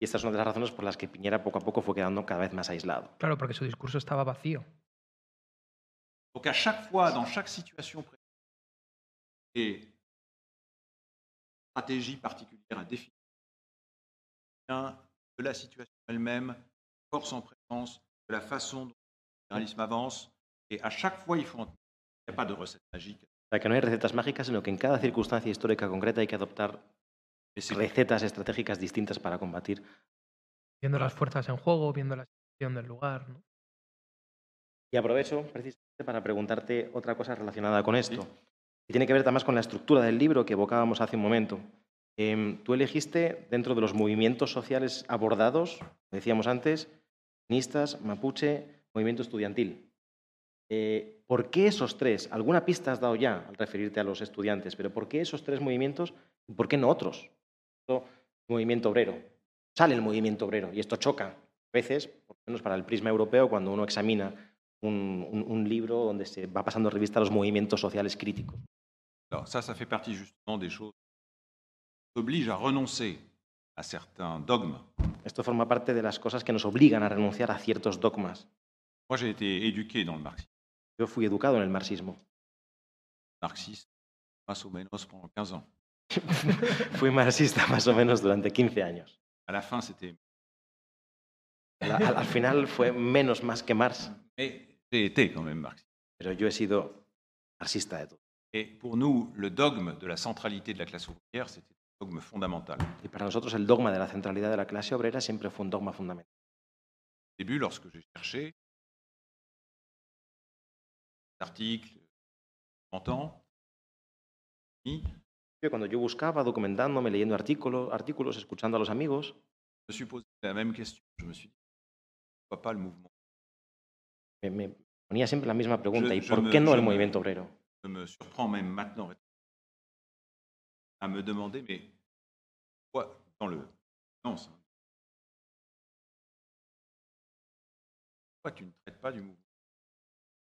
Y esta es una de las razones por las que Piñera poco a poco fue quedando cada vez más aislado. Claro, porque su discurso estaba vacío. Donc à chaque fois, dans chaque situation et stratégie particulière à définir, de la situation elle-même, force en présence, de la façon dont le libéralisme avance, et à chaque fois, il faut en tenir. Pas de recette magique. O sea, que no hay recetas mágicas, sino que en cada circunstancia histórica concreta hay que adoptar recetas estratégicas distintas para combatir. Viendo las fuerzas en juego, viendo la situación del lugar. ¿no? Y aprovecho precisamente para preguntarte otra cosa relacionada con esto. Sí. Y tiene que ver también con la estructura del libro que evocábamos hace un momento. Em, tú elegiste dentro de los movimientos sociales abordados, como decíamos antes, feministas, mapuche, movimiento estudiantil. Eh, ¿Por qué esos tres? Alguna pista has dado ya al referirte a los estudiantes, pero ¿por qué esos tres movimientos y por qué no otros? Esto, movimiento obrero. Sale el movimiento obrero y esto choca. A veces, por lo menos para el prisma europeo, cuando uno examina un, un- un libro donde se va pasando revista a los movimientos sociales críticos. Alors ça, ça fait partie justement des choses qui obligent à renoncer à certains dogmes. Esto forma parte de las cosas que nos obligan a renunciar a ciertos dogmas. Moi, j'ai été éduqué dans le marxisme. Yo fui educado en el marxismo. Marxiste, más o menos pendant 15 ans. Fui marxista más o menos durante 15 años. À la fin, c'était... Al, al- al final fue menos más que Marx, marxiste. pero yo he sido marxista de todo. Et pour nous, le dogme de la centralité de la classe ouvrière, c'était un dogme fondamental. Au Y para nosotros el dogma de la centralidad de la clase obrera siempre fue un dogma fundamental. début, lorsque j'ai cherché je Yo, Cuando yo buscaba, documentándome, leyendo artículos, artículos, escuchando a los amigos, me suis posé la même question. Je me suis dit, pourquoi pas le mouvement? me, me ponía siempre la misma pregunta. Je- ¿Y je por me- qué no je el me- movimiento obrero? Je me surprends même maintenant à me demander, mais pourquoi dans le... Pourquoi tu ne traites pas du mouvement?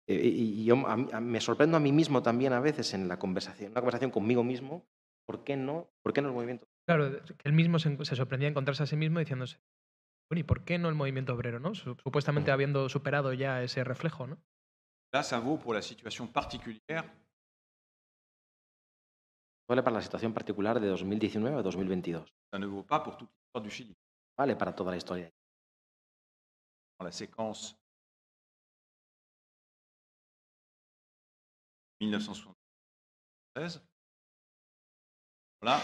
Y y yo a a- me sorprendo a mí mismo también a veces en la conversación, una conversación conmigo mismo, ¿por qué no, por qué no el movimiento? Claro, que él mismo se, se sorprendía de encontrarse a sí mismo diciéndose, bueno, ¿y por qué no el movimiento obrero? ¿no? Su- Supuestamente habiendo superado ya ese reflejo, ¿no? Là, ça vaut pour la situation particulière Vale para la situación particular de 2019 a 2022. ça ne vaut pas pour toute l'histoire du Chili. Vale para toda la historia. Dans la séquence 1973, là,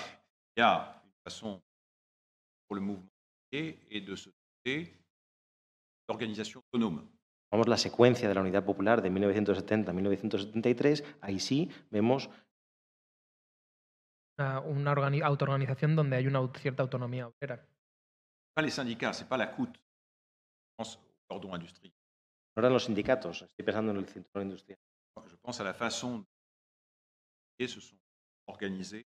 il y a une façon pour le mouvement et et de se doter d'organisations autonomes. Vamos la secuencia de la Unidad Popular de 1970 a 1973, ahí sí vemos Una, una organi- autoorganización donde hay una cierta autonomía obrera. Pas les syndicats, c'est pas la COUT. Je pense au cordon industriel. no eran los sindicatos, estoy pensando en el cinturón industrial. Je pense à la façon dont les se sont organisés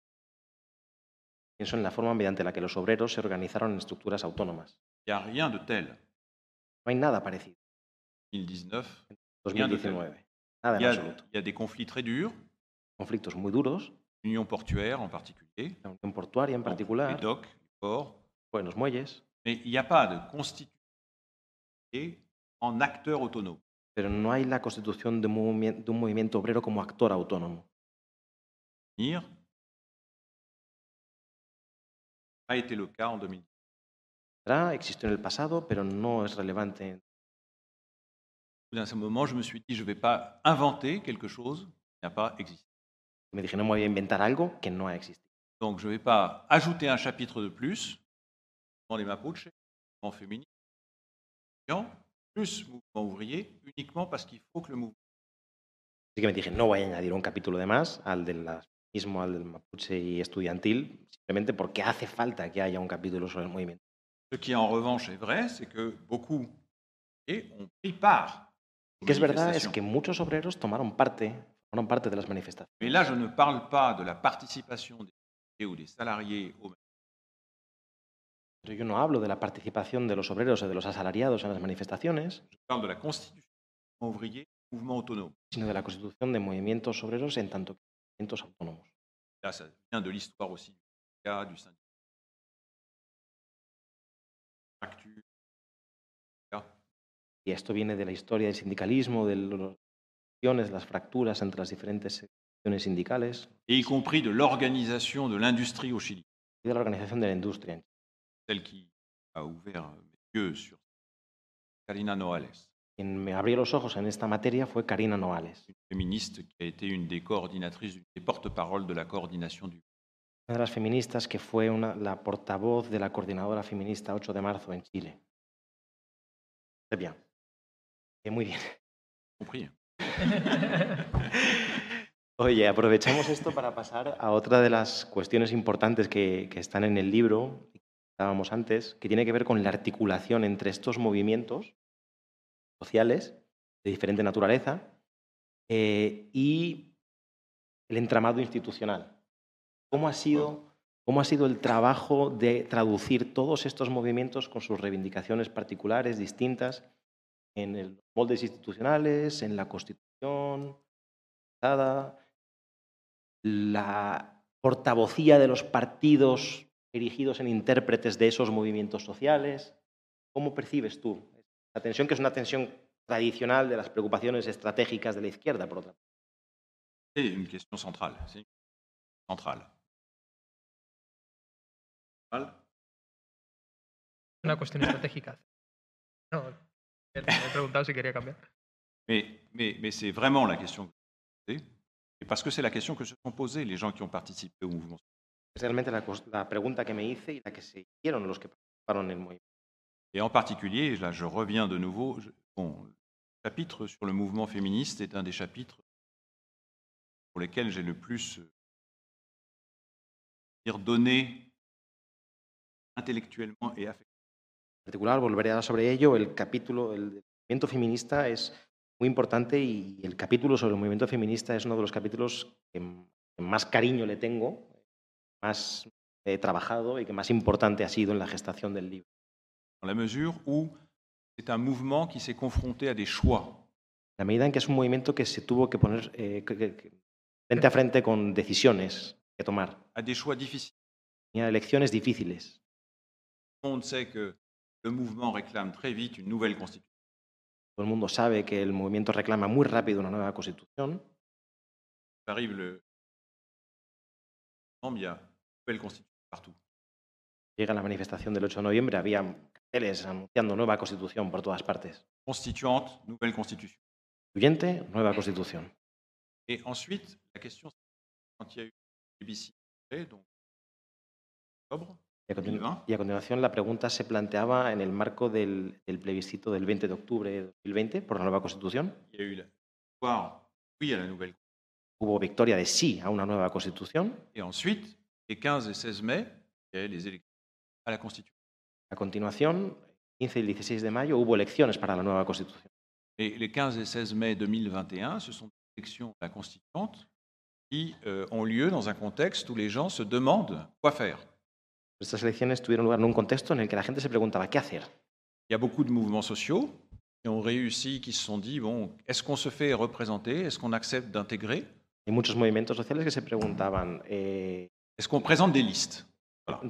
Pienso en la forma mediante la que los obreros se organizaron en estructuras autónomas. Il n'y a rien de tel. No hay nada parecido. 2019, 2019. Nada il y, en a, absoluto. il y a des conflits très durs, Conflictos muy duros, l'Union portuaire en particulier, la Unión Portuaria en donc les particular, docks, les ports, buenos muelles, mais il n'y a pas de constitution en acteur autonome. Pero no hay la constitución de, un de un movimiento obrero como actor autónomo. A été le cas en 2010. Será, existió en el pasado, pero no es relevante. D'un moment, je me suis dit, je ne vais pas inventer quelque chose qui n'a pas existé. Me dije, no me voy a inventar algo que no ha existido. Donc, je ne vais pas ajouter un chapitre de plus dans les Mapuche, féministe, plus mouvement ouvrier, uniquement parce qu'il faut que le mouvement Así que me dije, no voy a añadir un capítulo de más al del mismo, al del mapuche y estudiantil, simplemente porque hace falta que haya un capítulo sobre el movimiento. Ce qui, en revanche, est vrai, c'est que beaucoup et ont pris part. Que es verdad es que muchos obreros tomaron parte, formaron parte de las manifestaciones. Mais là, je ne parle pas de la participation des ou des salariés aux Pero yo no hablo de la participación de los obreros o de los asalariados en las manifestaciones, sino de la constitución de movimientos obreros en tanto que movimientos autónomos. Là, ça vient de l'histoire aussi du syndicat, du syndicat. Fracture. Y esto viene de la historia del sindicalismo, de las tensiones, las fracturas entre las diferentes secciones sindicales y compris de de l'industrie au Chili, y de la organización de la industria. Celle qui a ouvert mes yeux sur Karina Noales, Quien me abrió los ojos en esta materia fue Karina Noales, une féministe qui a été une des coordinatrices, une des porte-paroles de la coordination du una de las feministas que fue una- la portavoz de la coordinadora feminista 8 de marzo en Chile. Muy bien. Eh, Muy bien. compris. <laughs> Oye, aprovechamos esto para pasar a otra de las cuestiones importantes que, que están en el libro, que estábamos antes, que tiene que ver con la articulación entre estos movimientos sociales de diferente naturaleza eh, y el entramado institucional. ¿Cómo ha, sido, ¿Cómo ha sido el trabajo de traducir todos estos movimientos con sus reivindicaciones particulares, distintas, en los moldes institucionales, en la Constitución, la portavocía de los partidos erigidos en intérpretes de esos movimientos sociales. ¿Cómo percibes tú la tensión, que es una tensión tradicional de las preocupaciones estratégicas de la izquierda, por otra parte? Centrale. C'est une question centrale. Centrale. Una cuestión estratégica. No, me he preguntado si quería cambiar. Mais, mais, mais c'est vraiment la question que me posais, et parce que c'est la question que se sont posées les gens qui ont participé au mouvement. Es realmente la, la pregunta que me hice y la que se hicieron los que participaron en el movimiento. Et en particulier, là je reviens de nouveau, je- bon, le chapitre sur le mouvement féministe est un des chapitres pour lesquels j'ai le plus euh, dire, donné intellectuellement et affectivement. En particular, volveré a sobre ello. El capítulo, el movimiento feminista es muy importante y el capítulo sobre el movimiento feminista es uno de los capítulos que más cariño le tengo, más he trabajado y que más importante ha sido en la gestación del libro. dans la où c'est un mouvement qui s'est confronté à des choix. La medida en que es un movimiento que se tuvo que poner eh, que- que- frente a frente con decisiones que tomar. à des choix difficiles. Tenía elecciones difíciles. Tout le monde sait que le mouvement réclame très vite une nouvelle constitution. Todo el mundo sabe que el movimiento reclama muy rápido una nueva constitución. Arrive le il y a nouvelle constitution partout. Llega la manifestación del 8 de noviembre, había carteles anunciando nueva constitución por todas partes. Constituante, nouvelle constitution. Constituyente, nueva constitución. Et ensuite, la question, quand il y a eu plébiscite, donc octobre, Y a, continu- 2020. y a continuación la pregunta se planteaba en el marco del, del plebiscito del 20 de octubre de 2020 por la nueva constitución. il y a eu la victoire, oui à la nouvelle. Hubo victoria de sí a una nueva constitución. Et ensuite, les 15 et 16 mai, il y a eu les élections à la constitution. A continuación, 15 y el 16 de mayo, hubo elecciones para la nueva constitución. Et les 15 et 16 mai 2021, ce sont des élections à la constituante qui euh, ont lieu dans un contexte où les gens se demandent quoi faire. Estas elecciones tuvieron lugar en un contexto en el que la gente se preguntaba qué hacer? Il y a beaucoup de mouvements sociaux qui ont réussi, qui se sont dit, bon, est-ce qu'on se fait représenter? Est-ce qu'on accepte d'intégrer? Hay muchos movimientos sociales que se preguntaban, eh, Est-ce qu'on présente des listes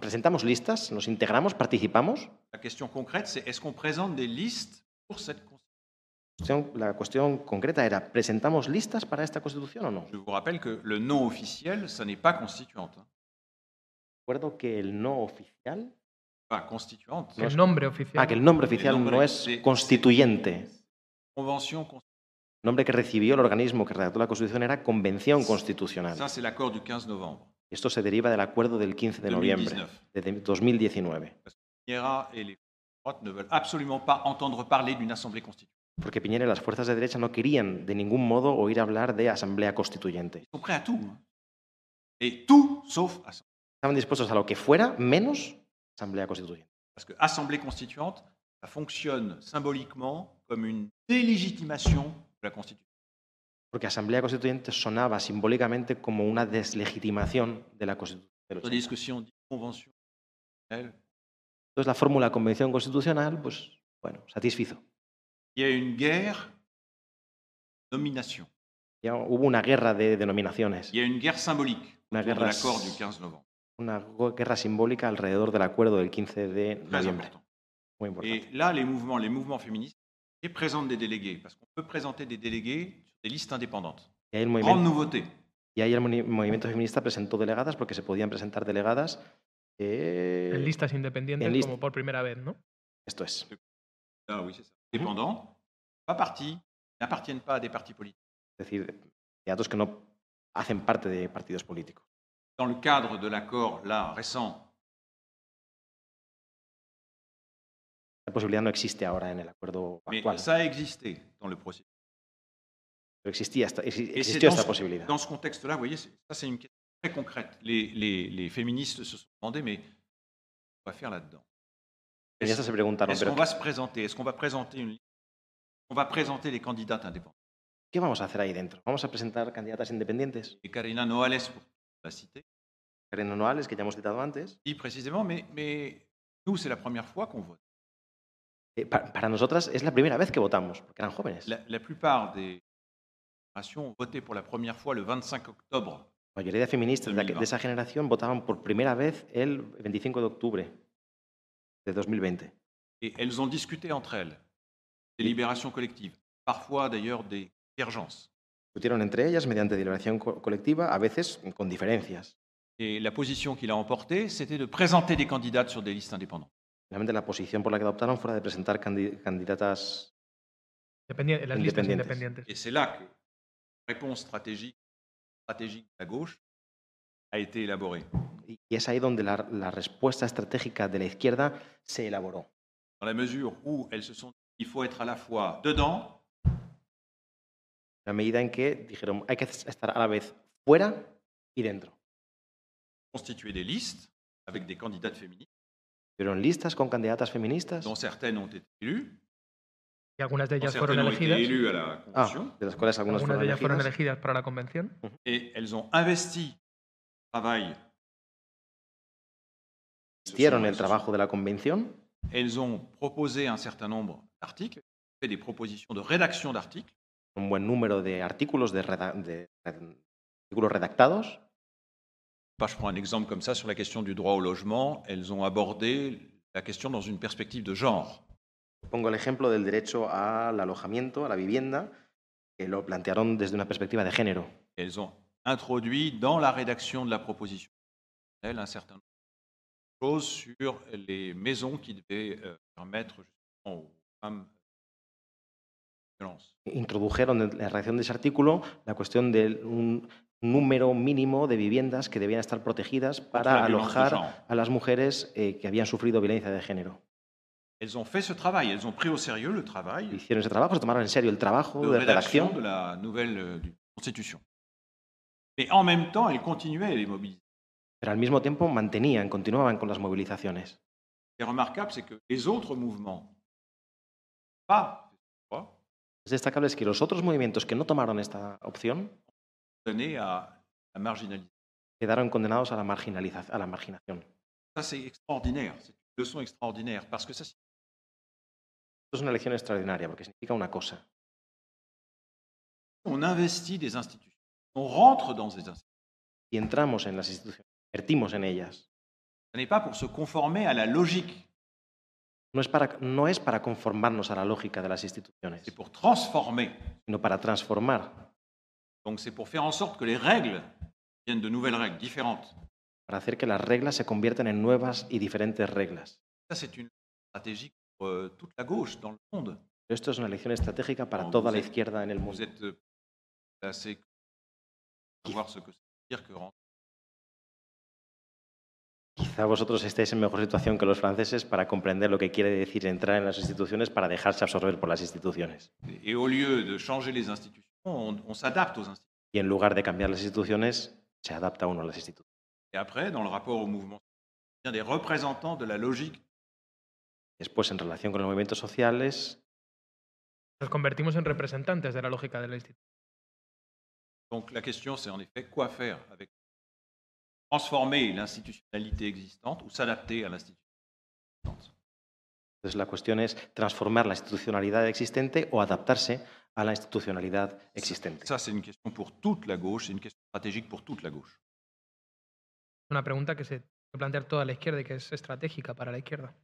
¿presentamos listas? ¿Nos integramos? ¿Participamos? La question concrète, c'est est-ce qu'on présente des listes pour cette constitution La cuestión concreta era, ¿presentamos listas para esta constitución o no? Je vous rappelle que le nom officiel, ça n'est pas constituante. Recuerdo que el no oficial, Pas constituante. El nombre oficial. ah, que el nombre oficial nombre no es constituyente. Convention. El nombre que recibió el organismo que redactó la Constitución era Convención Constitucional. Ça, c'est l'accord du 15 novembre Esto se deriva del acuerdo del 15 de noviembre 2019. de 2019, Piñera et les droites ne veulent absolument pas entendre parler d'une assemblée constituante. porque Piñera y las fuerzas de derecha no querían de ningún modo oír hablar de asamblea constituyente. Estaban dispuestos a lo que fuera menos asamblea constituyente. Parce que assemblée constituante, ça fonctionne symboliquement comme une délégitimation de la Constitution. Porque asamblea constituyente sonaba simbólicamente como una deslegitimación de la Constitución. del 80. Tandis que si on dit convention constitutionnelle, Entonces la fórmula convención constitucional, pues bueno, satisfizo. il y a une guerre de nomination. Ya hubo una guerra de denominaciones, Il y a une guerre symbolique Una de guerra du 15 novembre. una guerra simbólica alrededor del acuerdo del 15 de noviembre. Muy importante. Et là, les mouvements, les mouvements féministes, ils présentent des délégués, parce qu'on peut présenter des délégués des listes indépendantes. Y ahí el Grande movimiento, nouveauté. y ahí el movimiento feminista presentó delegadas porque se podían presentar delegadas. eh, En listas independientes en list- como por primera vez, ¿no? Esto es. Ah oui, c'est ça. Dépendants, pas partis, n'appartiennent pas à des partis politiques. Es decir, candidatos que no hacen parte de partidos políticos. Dans le cadre de l'accord là récent, La posibilidad no existe ahora en el acuerdo mais actual, ça a existé dans le processus. Pero existía esta, existió dans esta ce, posibilidad. dans ce contexte-là, vous voyez, ça c'est une question très concrète. Les, les- les féministes se sont demandé, mais on va faire là-dedans? Est-ce pero qu'on va se présenter? Est-ce qu'on va présenter une On va présenter les candidates indépendantes? ¿qué vamos a hacer ahí dentro? ¿Vamos a presentar candidatas independientes? Et Karina Noales, pour la citer, Karen Noales, que ya hemos citado antes. dit précisément, mais, mais nous, c'est la première fois qu'on vote. Eh, pa- para nosotras es la primera vez que votamos, porque eran jóvenes. La, la plupart des ont voté pour la première fois le 25 octobre. La mayoría de feministas de, aqu- 2020. de esa generación votaban por primera vez el 25 de octubre de 2020. Et elles ont discuté entre elles des libérations collectives, parfois d'ailleurs des divergences. Discutieron entre ellas mediante deliberación co- colectiva, a veces con diferencias. Et la position qu'il a emportée, c'était de présenter des candidates sur des listes indépendantes. Finalmente la posición por la que adoptaron fue la de presentar candi- candidatas Dependien- en las listas Independientes. independientes. Et c'est là que réponse stratégique, stratégique de la gauche a été élaborée. y es ahí donde la, la respuesta estratégica de la izquierda se elaboró. Dans la mesure où elles se sont dit il faut être à la fois dedans La medida en que dijeron hay que estar a la vez fuera y dentro. constituer des listes avec des candidates féministes, Hicieron listas con candidatas feministas, dont certaines ont été élues, Y algunas de dont ellas fueron certaines ont été elegidas. élues à la ah, convention, de las cuales algunas Algunas fueron de ellas fueron elegidas. elegidas para la convención. et elles ont investi le travail. Hicieron el trabajo de la convención, Elles ont proposé un certain nombre d'articles, fait des propositions de rédaction d'articles, un buen número de artículos, de, reda- de- de artículos redactados. Bah, je prends un exemple comme ça sur la question du droit au logement. Elles ont abordé la question dans une perspective de genre. Pongo el ejemplo del derecho al alojamiento, a la vivienda, que lo plantearon desde una perspectiva de género. Elles ont introduit dans la rédaction de la proposition un certain nombre de choses sur les maisons qui devaient euh, permettre justement aux femmes de violence. Introdujeron en la redacción de ese artículo la cuestión de un número mínimo de viviendas que debían estar protegidas la para alojar a las mujeres eh, que habían sufrido violencia de género. Elles ont fait ce travail, elles ont pris au sérieux le travail Hicieron ese trabajo, se tomaron en serio el trabajo de de rédaction redacción de la nouvelle euh, du- Constitution. Mais en même temps, elles continuaient les mobiliser. pero al mismo tiempo mantenían, continuaban con las movilizaciones. Ce qui est remarquable, c'est que les autres mouvements, pas pas Es destacable es que los otros movimientos que no tomaron esta opción condamnés à, marginaliser. quedaron condenados a la, marginaliza- a la marginación. Ça, c'est extraordinaire. C'est une leçon extraordinaire parce que ça, Esto es una lección extraordinaria porque significa una cosa. On investit des institutions. On rentre dans ces institutions. Si entramos en las instituciones, invertimos en ellas, Ce n'est pas pour se conformer à la logique, no es, para, no es para conformarnos a la lógica de las instituciones, c'est pour transformer. sino para transformar, Donc c'est pour faire en sorte que les règles viennent de nouvelles règles différentes. para hacer que las reglas se conviertan en nuevas y diferentes reglas. Ça, c'est une stratégie pour euh, toute la gauche dans le monde. Esto es una lección estratégica para No, toda la êtes- izquierda en el Vous mundo. êtes euh, assez savoir ce que ça veut dire que. Quizá vosotros estéis en mejor situación que los franceses para comprender lo que quiere decir entrar en las instituciones para dejarse absorber por las instituciones. Et au lieu de changer les institutions, on, on s'adapte aux institutions. Y en lugar de cambiar las instituciones, se adapta uno a las instituciones. Et après, dans le rapport au mouvement, il y a des représentants de la logique. Después, en relación con los movimientos sociales, Nos convertimos en representantes de la lógica de la institución. Donc la question, c'est en effet quoi faire avec transformer l'institutionnalité existante ou s'adapter à l'institution existante. entonces la cuestión es transformar la institucionalidad existente o adaptarse a la institucionalidad existente. Ça, c'est une question pour toute la gauche, c'est une question stratégique pour toute la gauche. Una pregunta que se puede plantear toda la izquierda y que es estratégica para la izquierda.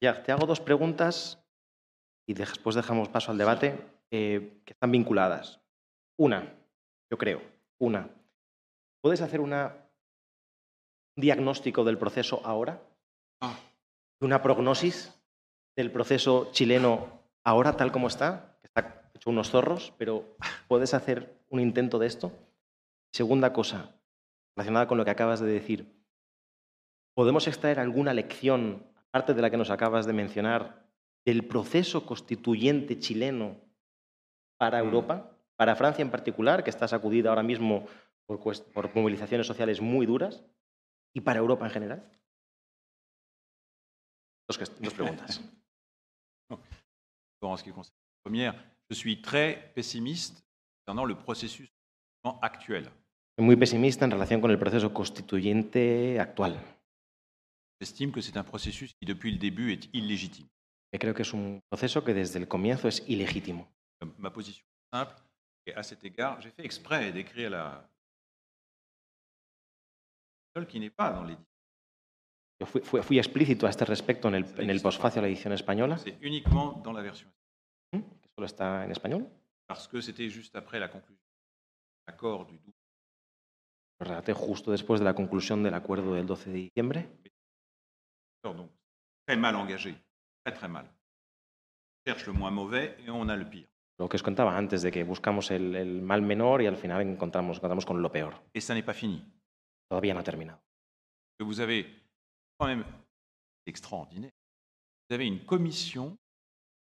Ya, te hago dos preguntas y después dejamos paso al debate eh, que están vinculadas. Una, yo creo, una. ¿Puedes hacer una, un diagnóstico del proceso ahora? Ah. ¿Una prognosis del proceso chileno ahora tal como está? Que está hecho unos zorros, pero ¿puedes hacer un intento de esto? Segunda cosa, relacionada con lo que acabas de decir. ¿Podemos extraer alguna lección, aparte de la que nos acabas de mencionar, del proceso constituyente chileno para Mm. Europa, para Francia en particular, que está sacudida ahora mismo por, por movilizaciones sociales muy duras, y para Europa en general? Dos, dos preguntas. <laughs> En ce qui concerne la première, je suis très pessimiste concernant le processus actuel. Soy muy pesimista en relación con el proceso constituyente actual, J'estime que c'est un processus qui, depuis le début, est illégitime. que creo que es un proceso que desde el comienzo es ilegítimo. Ma position est simple, et à cet égard, j'ai fait exprès d'écrire la seule qui n'est pas dans l'édition. Yo fui, fui- fui explícito a este respecto en el, en el posfacio a la edición española, C'est uniquement dans la version ¿m? que solo está en español? parce que c'était juste après la conclusion de l'accord du 12 Lo relaté justo después de la conclusión del acuerdo del 12 de diciembre. Donc très mal engagé, très très mal. On cherche le moins mauvais et on a le pire. Lo que os contaba antes de que buscamos el, el mal menor y al final encontramos, encontramos con lo peor. Et ça n'est pas fini. Todavía no ha terminado. Que vous avez quand même extraordinaire. Vous avez une commission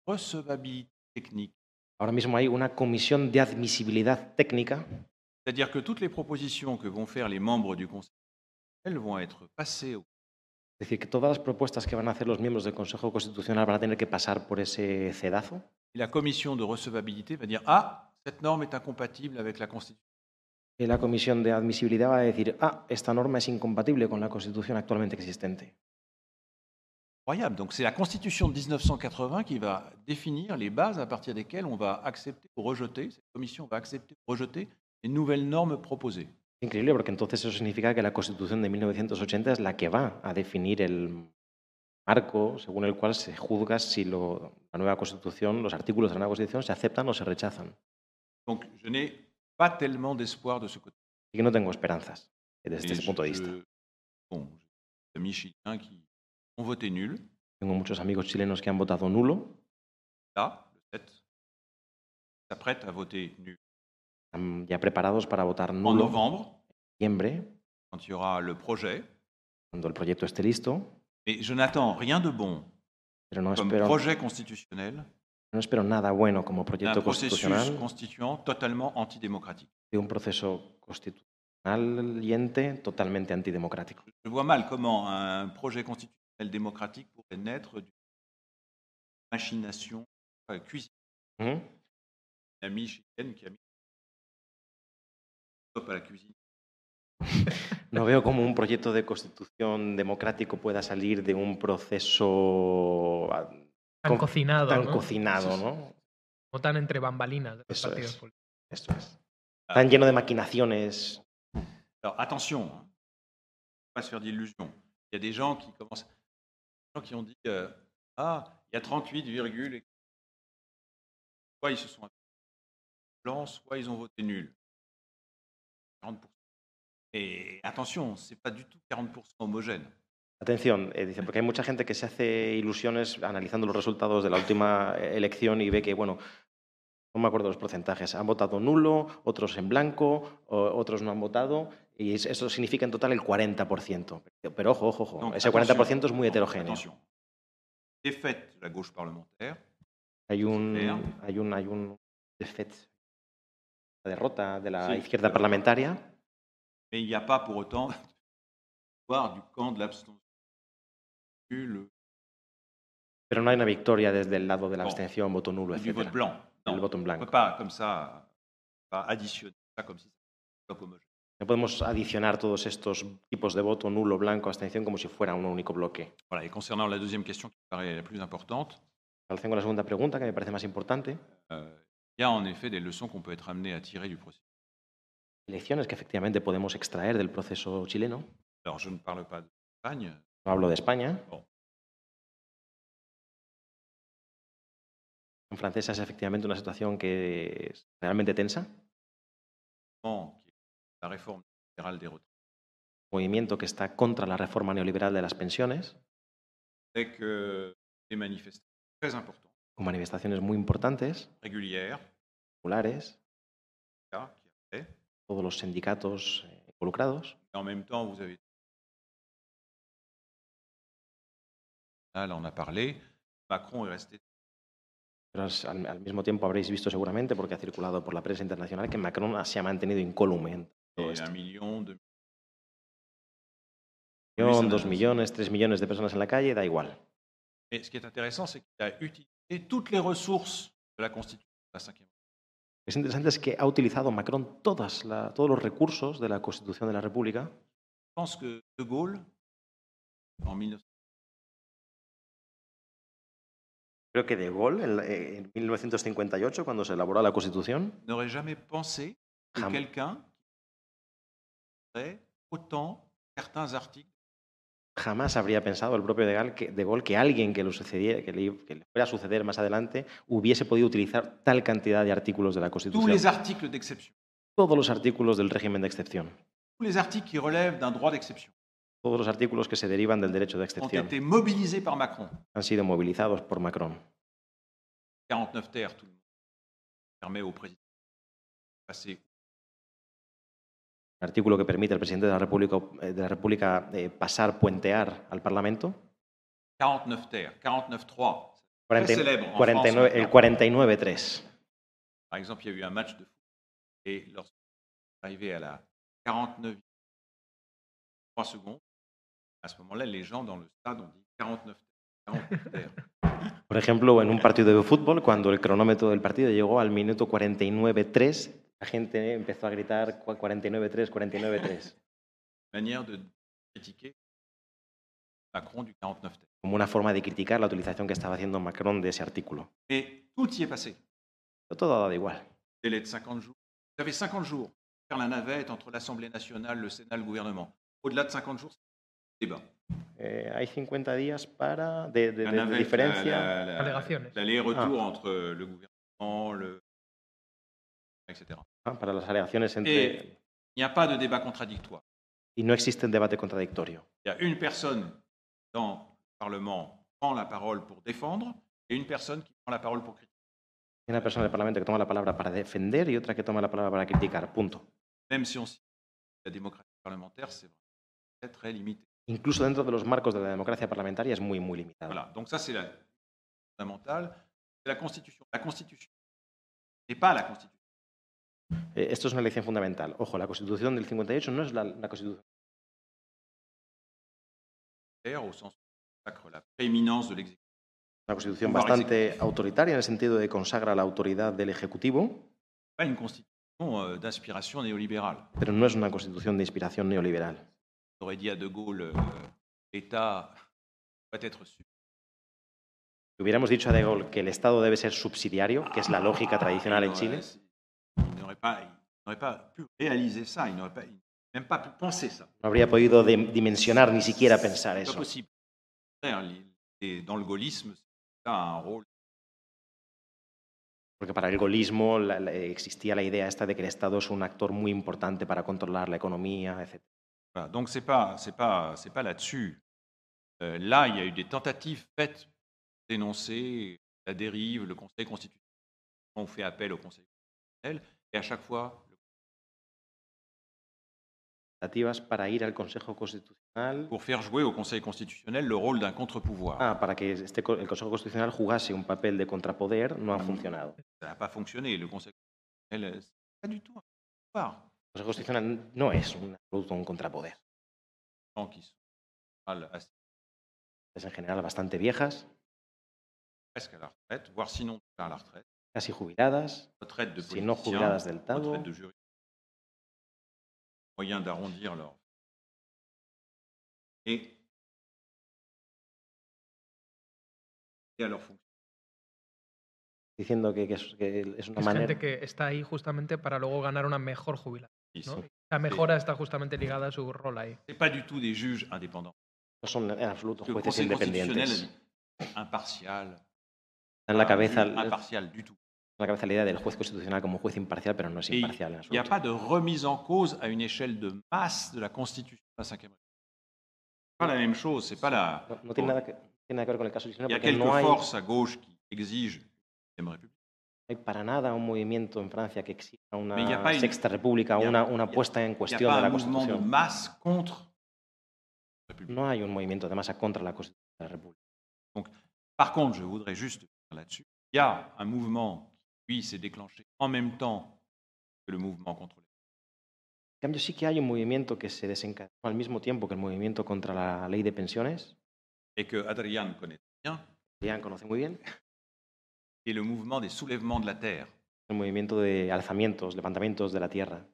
recevabilité technique, Ahora mismo hay una comisión de admisibilidad técnica, c'est-à-dire que toutes les propositions que vont faire les membres du Conseil, elles vont être passées au es decir, que todas las propuestas que van a hacer los miembros del Consejo Constitucional van a tener que pasar por ese cedazo. Et la commission de recevabilité va dire Ah, cette norme est incompatible avec la Constitution. Y la comisión de admisibilidad va a decir, ah, esta norma es incompatible con la Constitución actualmente existente. Incroyable. Donc c'est la Constitution de 1980 qui va définir les bases à partir desquelles on va accepter ou rejeter, cette commission va accepter ou rejeter les nouvelles normes proposées. Increíble, porque entonces eso significa que la Constitución de 1980 es la que va a definir el marco según el cual se juzga si lo- la nueva Constitución, los artículos de la nueva Constitución se aceptan o se rechazan. Donc je n'ai pas tellement d'espoir de ce côté. Así que no tengo esperanzas desde ese punto de vista. bon, amis chiliens qui ont voté nul, Tengo muchos amigos chilenos que han votado nulo, là, le 7, s'apprêtent à voter nul. Están ya preparados para votar En nulo novembre, quand il y aura le projet, cuando el proyecto esté listo, mais je n'attends rien de bon pero no comme espero, projet constitutionnel no espero nada bueno como d'un proyecto processus constitucional constituant totalement antidémocratique. de un proceso constitucional y ente totalmente antidemocrático. Je vois mal comment un projet constitutionnel démocratique pourrait naître d'une machination euh, cuisine. Ujú. Une amie chilienne qui a mis cuisine. No veo cómo un proyecto de constitución democrático pueda salir de un proceso ah, Tan con- cocinado, tan ¿no? cocinado, ¿no? O tan entre bambalinas de los Eso partidos es. políticos. Esto es. Tan lleno de maquinaciones. Alors attention, hein. pas se faire d'illusions. Il y a des gens qui commencent, des gens qui ont dit euh, ah il y a 38, virgule, soit ils se sont blancs, soit ils ont voté nul. 40%. Et attention, c'est pas du tout 40% homogène. Atención, eh, dice, porque hay mucha gente que se hace ilusiones analizando los resultados de la última eh, elección y ve que, bueno, no me acuerdo los porcentajes, han votado nulo, otros en blanco, o- otros no han votado, y es- eso significa en total el 40%. Pero ojo, ojo, ojo, Donc, ese attention. 40% es muy heterogéneo. Attention. Défaite de la gauche parlementaire, Hay un, hay un, hay un la derrota de la Sí, izquierda parlamentaria, mais il n'y a pas pour autant <laughs> du camp de l'abstention. pero no hay una victoria desde el lado de la abstención, voto nulo, etc. blanc. El voto en blanco. peut pas comme ça pas additionner ça comme si c'était un bloc homogène. No podemos adicionar todos estos tipos de voto, nulo, blanco, abstención, como si fuera un único bloque. Voilà, et concernant la deuxième question qui paraît la plus importante, En relación con la segunda pregunta, que me parece más importante, euh, il y a en effet des leçons qu'on peut être amené à tirer du processus. lecciones que efectivamente podemos extraer del proceso chileno. Alors, je ne parle pas d'Espagne, No hablo de España. Bon. En francesa es efectivamente una situación que es realmente tensa. la réforme des retraites, Movimiento que está contra la reforma neoliberal de las pensiones, avec euh, des manifestations très importantes, con manifestaciones muy importantes, populares, todos los sindicatos eh, involucrados. En même temps, vous avez. Là, on a parlé. Macron est resté Pero al, al mismo tiempo habréis visto seguramente, porque ha circulado por la prensa internacional, que Macron se ha mantenido incólume en todo esto. un Millón, dos millones, tres millones de personas en la calle, da igual. Mais utilisé toutes les ressources de la Constitution de la que es interesante es que ha utilizado Macron todas la- todos los recursos de la Constitución de la República. Je pense que De Gaulle, en 19... Creo que De Gaulle, en, en 1958, cuando se elaboró la Constitución, n'aurait jamais pensé que Jam- quelqu'un aurait autant certains articles jamás habría pensado el propio De Gaulle que, de Gaulle que alguien que, lo sucediera, que, le, que le fuera a suceder más adelante hubiese podido utilizar tal cantidad de artículos de la tous Constitución. les d'exception, Todos los artículos del régimen de excepción. tous les articles qui relèvent d'un droit d'exception Todos los artículos que se derivan del derecho de ont excepción été mobilisés par Macron. han sido movilizados por Macron. 49 terres, tout le monde permet au président de passer artículo que permite al presidente de la República, eh, de la República eh, pasar, puentear al Parlamento. 49 terres, 49-3. 40 célèbre en 49 France, el 49-3. Par exemple, il y a eu un match de foot et lorsqu'on est arrivé à la 49 3 secondes, à ce moment-là, les gens dans le stade ont dit 49 terres. 49 terres. Por ejemplo, en un partido de fútbol, cuando el cronómetro del partido llegó al minuto 49-3, la gente empezó a gritar 49-3, 49-3, <laughs> Manière de critiquer Macron du 49 terres. como una forma de criticar la utilización que estaba haciendo Macron de ese artículo. Mais tout y est passé. Pero todo ha dado igual. Délai de 50 jours. Vous avez 50 jours pour faire la navette entre l'Assemblée nationale, le Sénat, le gouvernement. Au-delà de 50 jours, c'est débat. Eh, hay 50 días para de, de- La de navette, diferencia. la- la- la- Alegaciones. L'aller-retour entre le gouvernement, le... etc. ah, para las alegaciones entre... Et il n'y a pas de débat contradictoire. Y no existe un debate contradictorio. Il y a une personne dans le Parlement qui prend la parole pour défendre et une personne qui prend la parole pour critiquer. Hay una persona del Parlamento que toma la palabra para defender y otra que toma la palabra para criticar. Punto. Même si on cite la démocratie parlementaire, c'est très, très limité. Incluso dentro de los marcos de la democracia parlamentaria es muy, muy limitado. Voilà. Donc ça, c'est la fondamentale. C'est la Constitution. La Constitution n'est pas la Constitution. Eh, Esto es una lección fundamental. Ojo, la Constitución del 58 no es la, la Constitución. Una constitución bastante autoritaria en el sentido de consagra la autoridad del Ejecutivo, euh, pero no es una constitución de inspiración neoliberal. Euh, hubiéramos dicho a De Gaulle que el Estado debe ser subsidiario, que es la lógica tradicional en Chile, Il n'aurait pas, il n'aurait pas pu réaliser ça, il n'aurait même pas pu penser ça. no habría podido dimensionar ni siquiera pensar eso. possible. Les- Dans le gaullisme, ça a un rôle. Porque para el gaullismo la- la- existía la idea esta de que el Estado es un actor muy importante para controlar la economía, etc. Voilà. Donc c'est pas, c'est pas, c'est pas là-dessus. Euh, là, il y a eu des tentatives faites pour dénoncer la dérive, le Conseil constitutionnel. On fait appel au Conseil constitutionnel et à chaque fois, para ir al Consejo Constitucional, pour faire jouer au Conseil constitutionnel le rôle d'un contre-pouvoir. ah, para que este, el Consejo Constitucional jugase un papel de contrapoder, no han funcionado. Ça n'a pas fonctionné. Le Conseil constitutionnel, c'est pas du tout un pouvoir. El Consejo Constitucional no es un, un contrapoder. Qui sont en general bastante viejas, presque à la retraite, voire sinon à la retraite, casi jubiladas, si no jubiladas del todo, retraite de juristes, moyen d'arrondir leur et, et à leur fonction. diciendo que, que es, que es una Es manera... gente que está ahí justamente para luego ganar una mejor jubilación. La mejora está justamente ligada a su rol ahí. C'est pas du tout des juges indépendants. No son en absoluto jueces independientes. en la cabeza, juge en impartial du tout. La cabeza la idea del juez constitucional como juez imparcial, pero no es imparcial en Il n'y a pas de remise en cause à une échelle de masse de la Constitution de la Ve République. Pas la même chose. C'est pas la. No, no tiene, nada que, no tiene nada que ver con el caso Il chileno y a porque quelques no hay, no forces à gauche qui exigent une République. hay para nada un movimiento en Francia que exija una il y sexta república, il y una, il y una puesta en Il cuestión de la mouvement de Constitución. masse contre la République. No hay un movimiento de masa contra la Constitución de la República. Par contre, je voudrais juste là-dessus, il y a un mouvement lui, s'est déclenché en même temps que le mouvement contre les En cambio, sí que hay un movimiento que se desencadenó al mismo tiempo que el movimiento contra la ley de pensiones, et que Adrian connaît bien, ya conoce muy bien, et le mouvement des soulèvements de la terre. el movimiento de alzamientos, levantamientos de la tierra.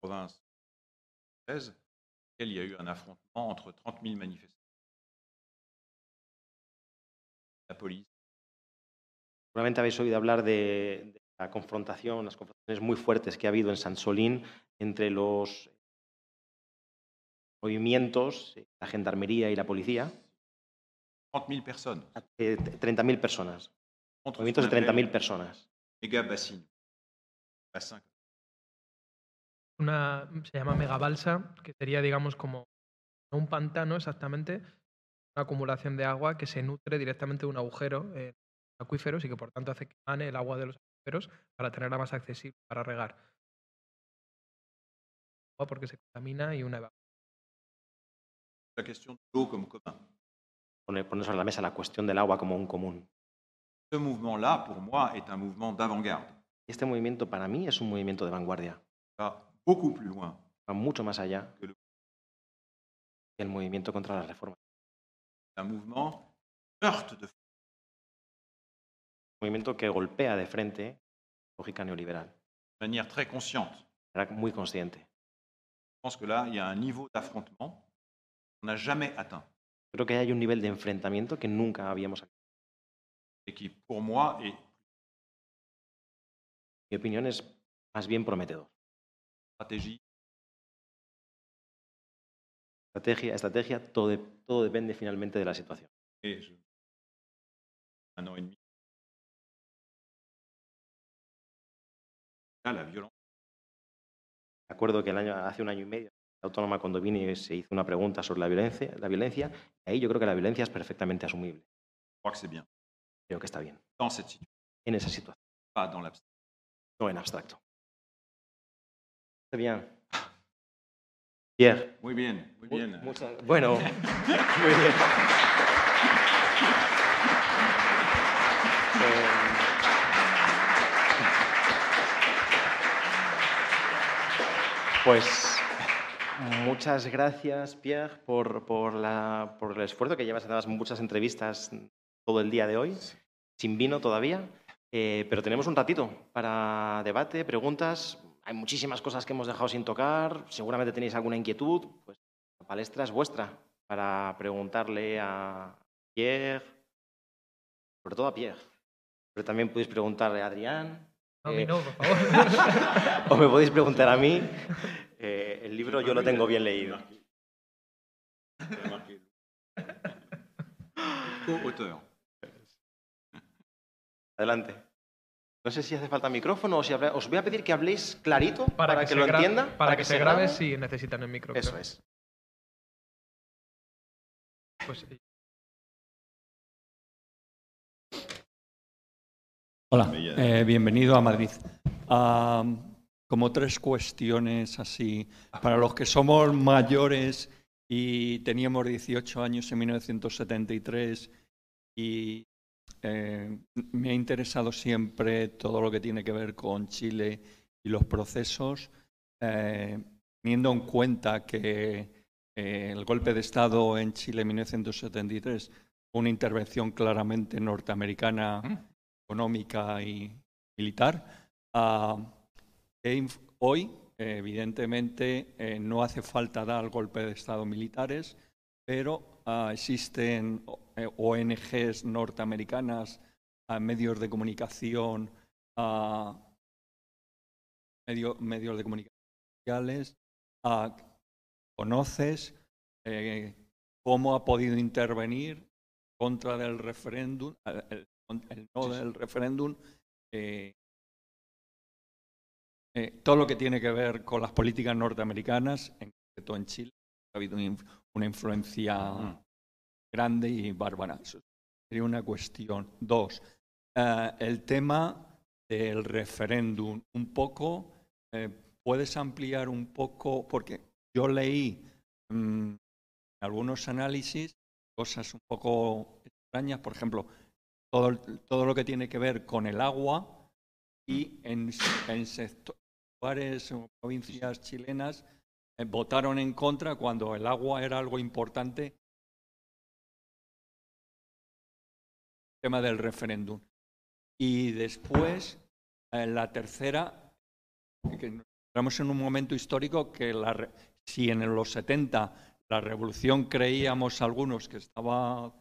province il y a eu un affrontement entre 30 000 manifestants. La police, Seguramente habéis oído hablar de, de la confrontación, las confrontaciones muy fuertes que ha habido en San Solín entre los movimientos, eh, la gendarmería y la policía, 30 000 personnes eh, 30.000 personas, movimientos de 30.000 appelle personas. méga bassines. Bassin. Una, se llama megabalsa, que sería, digamos, como un pantano exactamente, una acumulación de agua que se nutre directamente de un agujero en acuíferos y que por tanto hace que emane el agua de los acuíferos para tenerla más accesible para regar. Agua Porque se contamina y una evacuación. La question de l'eau comme commun. Poner, poner sobre la mesa la cuestión del agua como un común. Ce mouvement-là, pour moi, est un d'avant-garde. Este movimiento para mí es un movimiento de vanguardia, Va beaucoup plus loin va mucho más allá Que el movimiento contra la reforma. un mouvement heurte de Un movimiento que golpea de frente la lógica neoliberal. manière très consciente. Era muy consciente. Je pense que là, il y a un niveau d'affrontement qu'on n'a jamais atteint Creo que hay un nivel de enfrentamiento que nunca habíamos et qui, pour moi, est mi opinión es más bien prometedor. Stratégie Estrategia, estrategia, todo, de- todo depende finalmente de la situación. un an et demi. Là, la violence, Me acuerdo que el año, hace un año y medio, la autónoma cuando vine se hizo una pregunta sobre la violencia, la violencia, y ahí yo creo que la violencia es perfectamente asumible. Creo que está bien. En esa situación, no en abstracto. Está bien. Pierre. Muy bien, muy mu- bien. muchas- <laughs> bueno, muy bien. Eh, Pues muchas gracias, Pierre, por, por la- por el esfuerzo que llevas. Dabas muchas entrevistas todo el día de hoy, sin vino todavía, eh, pero tenemos un ratito para debate, preguntas. Hay muchísimas cosas que hemos dejado sin tocar, seguramente tenéis alguna inquietud, pues la palestra es vuestra para preguntarle a Pierre, sobre todo a Pierre, pero también podéis preguntarle a Adrián. A mí eh, no, por <laughs> favor. o me podéis preguntar a mí. Eh, el libro yo lo tengo bien leído. Co-auteur. Adelante. No sé si hace falta micrófono o si habla- os voy a pedir que habléis clarito para, que, se lo gra- entienda. Para, que, se grabe, sí necesitan el micro. Eso es. Pues sí. Hola, eh, bienvenido a Madrid. Como tres cuestiones así. Para los que somos mayores y teníamos 18 años en 1973 y eh, me ha interesado siempre todo lo que tiene que ver con Chile y los procesos, eh, teniendo en cuenta que eh, el golpe de Estado en Chile en 1973 fue una intervención claramente norteamericana económica y militar. Ah, e hoy, evidentemente, eh, no hace falta dar golpe de Estado militares, pero ah, existen eh, ONGs norteamericanas, ah, medios de comunicación, ah, medio- medios de comunicación sociales. ¿Conoces eh, cómo ha podido intervenir contra del referéndum, el, el- el no del referéndum, eh, eh, todo lo que tiene que ver con las políticas norteamericanas, en concreto en Chile, ha habido una inf- una influencia grande y bárbara. Eso sería una cuestión. Dos, eh, el tema del referéndum. Un poco, eh, ¿puedes ampliar un poco? Porque yo leí mm, algunos análisis, cosas un poco extrañas, por ejemplo, todo, todo lo que tiene que ver con el agua y en, en sectores o provincias chilenas votaron en contra cuando el agua era algo importante. Tema del referéndum. Y después, eh, la tercera, que estamos en un momento histórico que la si en los 70 la revolución creíamos algunos que estaba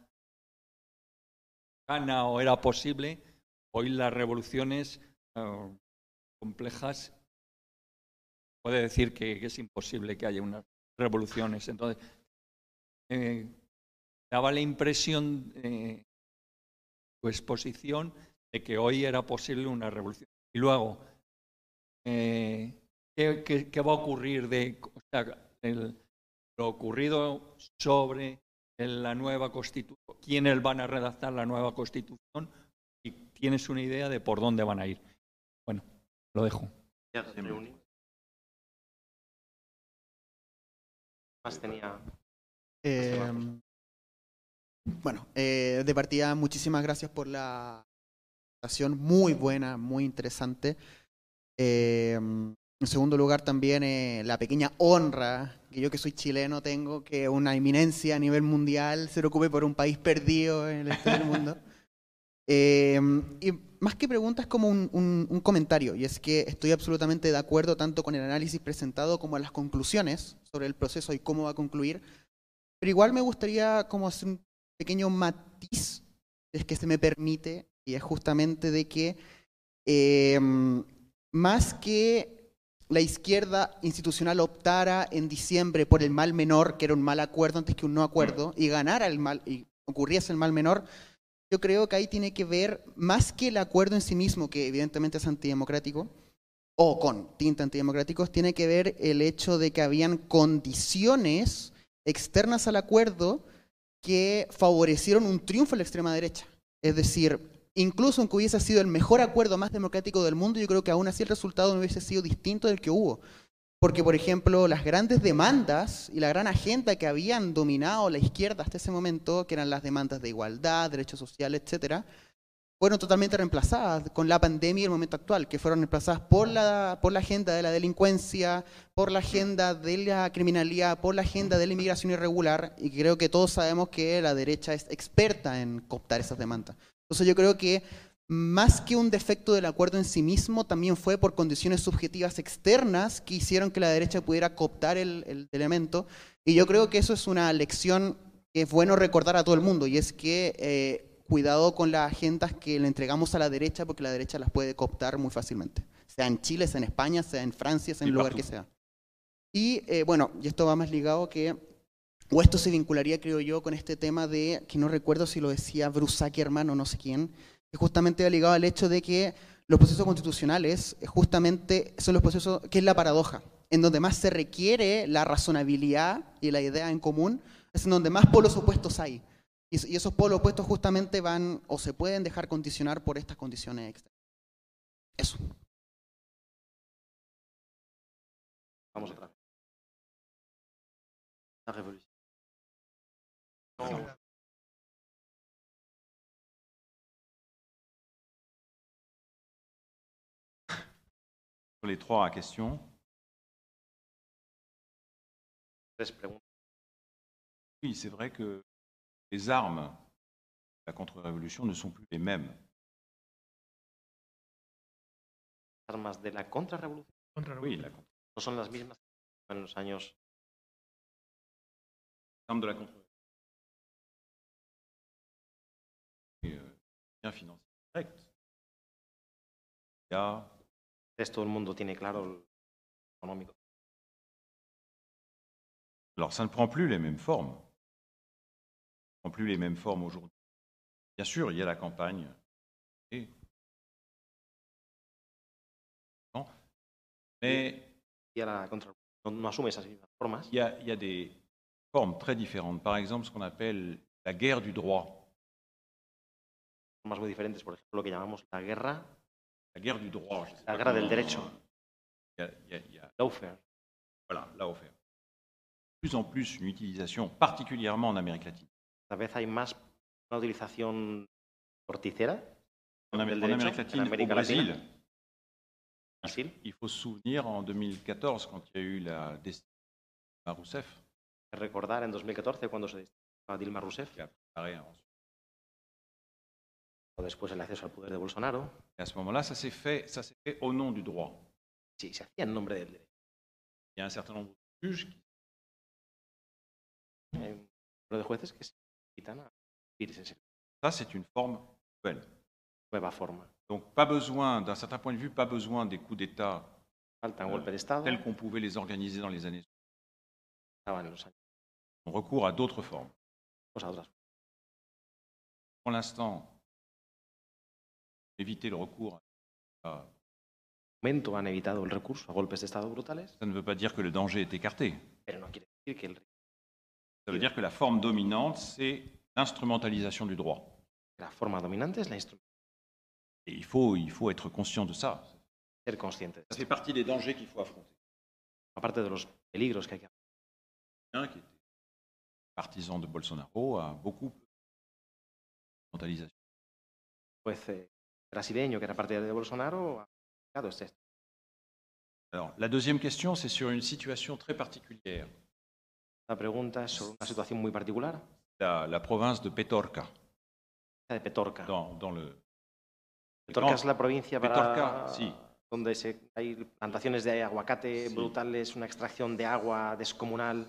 gana o era posible, hoy las revoluciones eh, complejas puede decir que, que es imposible que haya unas revoluciones. Entonces, eh, daba la impresión, eh, tu exposición, de que hoy era posible una revolución. Y luego, eh, ¿qué, qué- qué va a ocurrir de o sea, el- lo ocurrido sobre la nueva constitución? ¿Quiénes van a redactar la nueva constitución? Y tienes una idea de por dónde van a ir. Bueno, lo dejo. Ya, Más tenía. Eh, bueno, eh, de partida, muchísimas gracias por la presentación, muy buena, muy interesante. Eh, en segundo lugar, también eh, la pequeña honra que yo que soy chileno tengo, que una eminencia a nivel mundial se preocupe por un país perdido en el del mundo. <laughs> Eh, y más que preguntas, como un, un- un comentario, y es que estoy absolutamente de acuerdo tanto con el análisis presentado como las conclusiones sobre el proceso y cómo va a concluir, pero igual me gustaría como hacer un pequeño matiz, si es que se me permite, y es justamente de que eh, más que la izquierda institucional optara en diciembre por el mal menor, que era un mal acuerdo antes que un no acuerdo, y ganara el mal, y ocurriese el mal menor, yo creo que ahí tiene que ver, más que el acuerdo en sí mismo, que evidentemente es antidemocrático, o con tinta antidemocráticos, tiene que ver el hecho de que habían condiciones externas al acuerdo que favorecieron un triunfo a la extrema derecha. Es decir, incluso aunque hubiese sido el mejor acuerdo más democrático del mundo, yo creo que aún así el resultado no hubiese sido distinto del que hubo. Porque, por ejemplo, las grandes demandas y la gran agenda que habían dominado la izquierda hasta ese momento, que eran las demandas de igualdad, derechos sociales, etcétera, fueron totalmente reemplazadas con la pandemia y el momento actual, que fueron reemplazadas por la, por la agenda de la delincuencia, por la agenda de la criminalidad, por la agenda de la inmigración irregular, y creo que todos sabemos que la derecha es experta en cooptar esas demandas. Entonces yo creo que más que un defecto del acuerdo en sí mismo, también fue por condiciones subjetivas externas que hicieron que la derecha pudiera cooptar el, el elemento. Y yo creo que eso es una lección que es bueno recordar a todo el mundo, y es que eh, cuidado con las agendas que le entregamos a la derecha, porque la derecha las puede cooptar muy fácilmente, sea en Chile, sea en España, sea en Francia, sea en el lugar que sea. Y eh, bueno, y esto va más ligado que, o esto se vincularía, creo yo, con este tema de, que no recuerdo si lo decía Brusaki, hermano, no sé quién, que justamente va ligado al hecho de que los procesos constitucionales eh, justamente son los procesos, que es la paradoja, en donde más se requiere la razonabilidad y la idea en común, es en donde más polos opuestos hay. Y, es- y esos polos opuestos justamente van o se pueden dejar condicionar por estas condiciones externas. Eso. Vamos otra vez. La revolución. Sur les trois questions, oui, c'est vrai que les armes de la contre-révolution ne sont plus les mêmes. Armas de la contrarrevolución Contra Oui, la contre- no son las mismas en los años. les armes de la contre-révolution. Et, euh, bien financier direct. Il y a todo el mundo tiene claro el económico. Alors, ça ne prend plus les mêmes formes. Ça ne prend plus les mêmes formes aujourd'hui. Bien sûr, il y a la campagne. Et... Non. Mais Y a la no, no asume esas formas. il y, a, il y a des formes très différentes. Par exemple, ce qu'on appelle la guerre du droit. Formas muy diferentes, por ejemplo, lo que llamamos la guerra, La guerre du droit. je sais la pas guerra del derecho, Il y a- il y a- lawfare. voilà, plus en plus, une utilisation, particulièrement en Amérique latine. Cada vez hay más una utilización torticera En, en derecho Amérique latine, en au América Brésil, Latina. Brasil. il faut se souvenir en 2014, quand il y a eu la décision de Rousseff, Recordar en 2014 cuando se destituyó a Dilma Rousseff, qui a préparé ensuite después el acceso al poder de Bolsonaro, Et à ce moment-là, ça s'est fait, ça s'est fait au nom du droit. sí, se hacía en nombre del derecho. Il y a un certain nombre de juges qui un número de jueces que se quitan a vivir ça c'est une forme nouvelle. nueva forma. Donc pas besoin, d'un certain point de vue, pas besoin des coups d'État Falta un Euh, golpe de Estado, tels qu'on pouvait les organiser dans les années. estaban en los años On recourt à d'autres formes. otras. Pour l'instant, éviter le recours, à- momento han evitado el recurso a golpes de Estado brutales, ça ne veut pas dire que le danger est écarté. pero no quiere decir que el- Ça veut dire que la forme dominante, c'est l'instrumentalisation du droit. la forma dominante es la Et il faut, il faut être conscient de ça. ser consciente. Ça fait partie des dangers qu'il faut affronter. Aparte de los peligros que hay que Un qui était partisan de Bolsonaro a beaucoup d'instrumentalisation. juez eh, brasileño que era partidario de Bolsonaro ha aplicado este. Alors, la deuxième question, c'est sur une situation très particulière. La pregunta es sobre una situación muy particular, La, la province de Petorca, la de Petorca. dans, dans le... Petorca es la provincia para- Petorca, sí. donde se- hay plantaciones de aguacate Sí. brutales, una extracción de agua descomunal.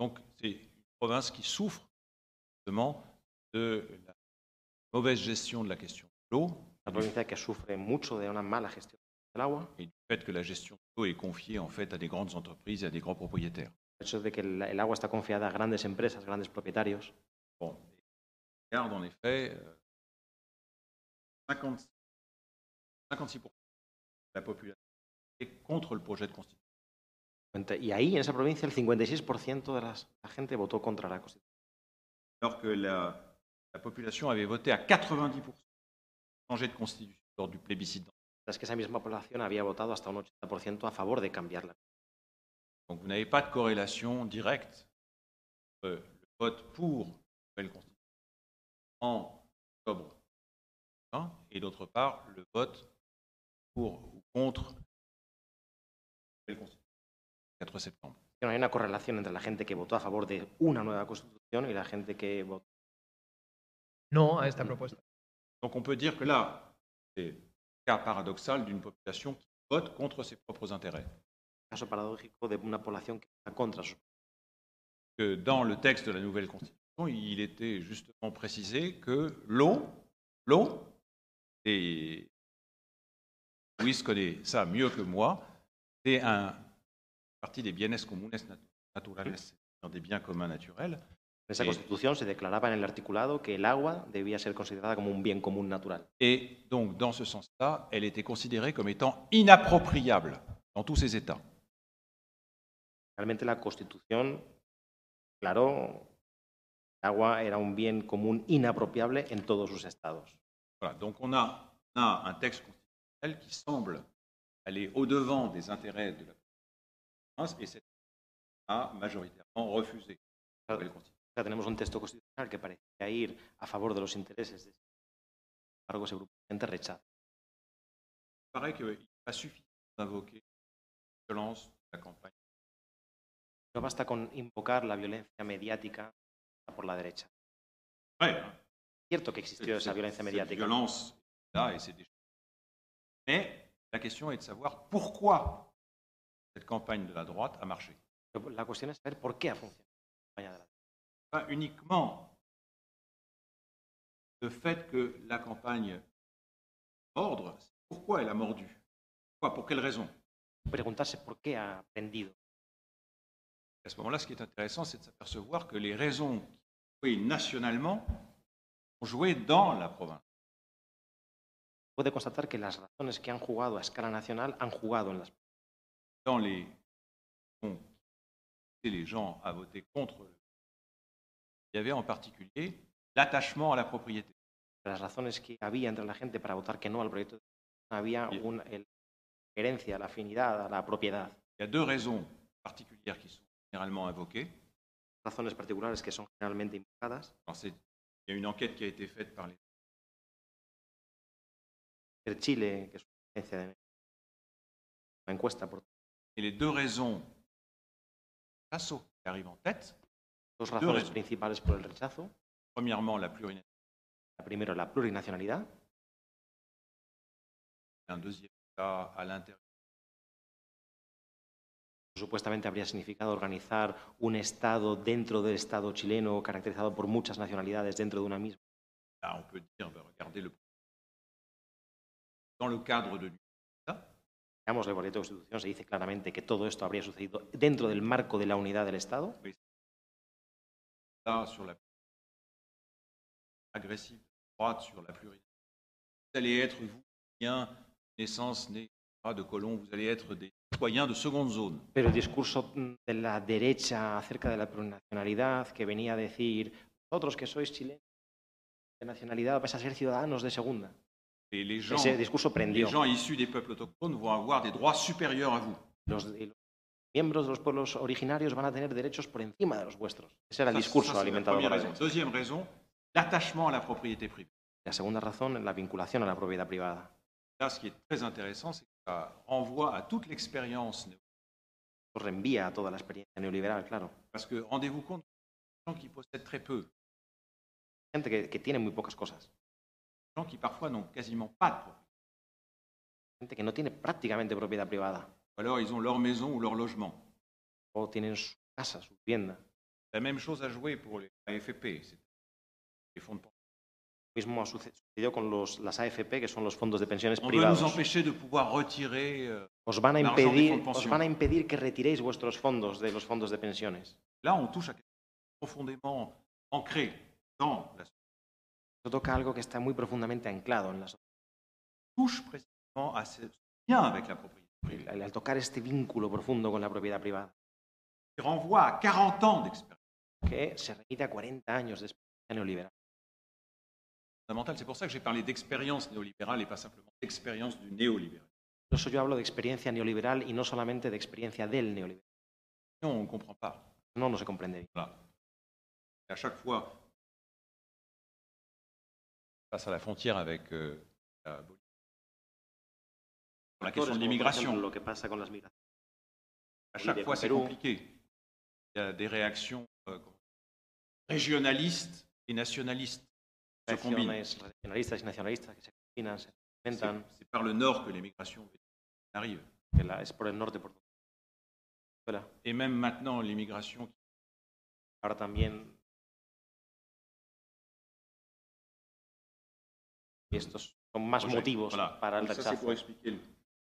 Donc, c'est une province qui souffre justement de la mauvaise gestion de la question de l'eau Una provincia que sufre mucho de una mala gestión del agua. et du fait que la gestion de l'eau est confiée en fait à des grandes entreprises et à des grands propriétaires. El hecho de que el, el agua está confiada a grandes empresas, grandes propietarios. Bon, regarde en effet, euh, 50 56% de la population est contre le projet de constitution. Y ahí, en esa provincia, el 56% de las- la gente votó contra la Constitución. alors que la, la population avait voté à 90% pour changer de constitution lors du plébiscite. Es que esa misma población había votado hasta un 80% a favor de cambiarla. Donc vous n'avez pas de corrélation directe entre le vote pour la nouvelle constitution en octobre hein, et d'autre part le vote pour ou contre la nouvelle constitution le 4 septembre. Que no hay una correlación entre la gente que votó a favor de una nueva Constitución y la gente que votó No a esta propuesta. Donc on peut dire que là, C'est le cas paradoxal d'une population qui vote contre ses propres intérêts. Caso paradójico de una población que está contra sus Que dans le texte de la nouvelle constitution, il était justement précisé que l'eau, l'eau, et Louis connaît ça mieux que moi, c'est un partie des bienes comunes nat- naturales, des biens communs naturels, En esa Sí. constitución se declaraba en el articulado que el agua debía ser considerada como un bien común natural. Et donc, dans ce sens-là, elle était considérée comme étant inappropriable dans tous ses états. Realmente la constitución declaró que el agua era un bien común inapropiable en todos sus estados. Voilà, donc on a, on a un texte constitutionnel qui semble aller au-devant des intérêts de la province et cette a majoritairement refusé la nouvelle constitution. Sea, tenemos un texto constitucional que parecía ir a favor de los intereses de sin embargo, ese grupo de gente rechaza. Paraît n'est pas suffisant d'invoquer violence de la campagne. No basta con invocar la violencia mediática por la derecha. Hein, Es cierto que existió esa violencia mediática, violence là et des. Mais la question est de savoir pourquoi cette campagne de la droite a marché. la cuestión es saber por qué ha funcionado la campaña de la pas uniquement le fait que la campagne mordre, c'est pourquoi elle a mordu. Pourquoi, pour quelle raison? Preguntarse por qué ha. À ce moment-là, ce qui est intéressant, c'est de s'apercevoir que les raisons qui ont joué nationalement ont joué dans la province. Puede constatar que las razones que han jugado a escala nacional han jugado en las Dans les poussé les gens à voter contre. le- Il y avait en particulier l'attachement à la propriété. las razones que había entre la gente para votar que no al proyecto había una herencia, la afinidad a la propiedad. Il y a deux raisons particulières qui sont généralement invoquées. Razones particulares que son generalmente invocadas. Il y a une enquête qui a été faite par les El Chile, que es una agencia de una encuesta por Et les deux raisons qui arrivent en tête, dos razones principales por el rechazo. premièrement la plurinationalité, La primera, la plurinacionalidad. un deuxième à l'intérieur. Supuestamente habría significado organizar un Estado dentro del Estado chileno caracterizado por muchas nacionalidades dentro de una misma. Là, on peut dire, ben, regardez le dans le cadre de Digamos, el proyecto de constitución se dice claramente que todo esto habría sucedido dentro del marco de la unidad del Estado. Sur la agressive droite, sur la plurinationalité. Vous allez être, vous, bien, naissance, née de colons, vous allez être des citoyens de seconde zone. Pero el discurso mm, de la derecha acerca de la plurinacionalidad que venía a decir, vosotros que sois chilenos de nacionalidad vais a ser ciudadanos de segunda. Et les gens, Ese discurso les gens issus des peuples autochtones vont avoir des droits supérieurs à vous. Los, y los miembros de los pueblos originarios van a tener derechos por encima de los vuestros. Ese era el discurso ça, alimentado por la. Deuxième raison, l'attachement à la propriété privée. La segunda razón, la vinculación a la propiedad privada. Là, ce qui est très intéressant, c'est que ça renvoie à toute l'expérience. reenvía a toda la experiencia neoliberal, claro. Parce que rendez-vous compte, gens qui possèdent très peu, Gente que, que tiene muy pocas cosas. gens qui parfois n'ont quasiment pas de propriété. Gente que no tiene prácticamente propiedad privada. Ou alors ils ont leur maison ou leur logement. O tienen su casa, su vivienda. La même chose à jouer pour les AFP, les fonds de pension. Lo mismo ha suce- sucedido con los, las AFP, que son los fondos de pensiones On veut nous privados. empêcher de pouvoir retirer. euh, Os van, a l'argent des fonds impedir, de os pension. van a impedir que retiréis vuestros fondos de los fondos de pensiones. Là, on touche à quelque chose profondément ancré dans la société. Esto toca algo que está muy profundamente anclado en la sociedad. touche précisément à ce lien avec la propriété Al, tocar este vínculo profundo con la propiedad privada, qui renvoie à 40 ans d'expérience que se remite a 40 años de experiencia neoliberal. fondamentale. C'est pour ça que j'ai parlé d'expérience néolibérale et pas simplement d'expérience du néolibéralisme. Por eso yo hablo de experiencia neoliberal y no solamente de experiencia del neoliberal. Sinon, on ne comprend pas. No, no se comprende bien. Voilà. Et à chaque fois, face à la frontière avec euh, la Bolivie, la question de Como, por l'immigration, ejemplo, Lo que pasa con las migraciones. à chaque Bolivie fois, con c'est Perú. compliqué. Il y a des réactions euh, comment- régionalistes et nationalistes se combinent. Reacciones regionalistas y nacionalistas que se combinan. se- C'est Comentan c'est par le nord que les migrations arrivent. que la- es por el norte, por Venezuela. Et même maintenant, l'immigration qui Ahora también. Y estos son más projet. motivos Voilà. para el Donc ça, c'est rechazo.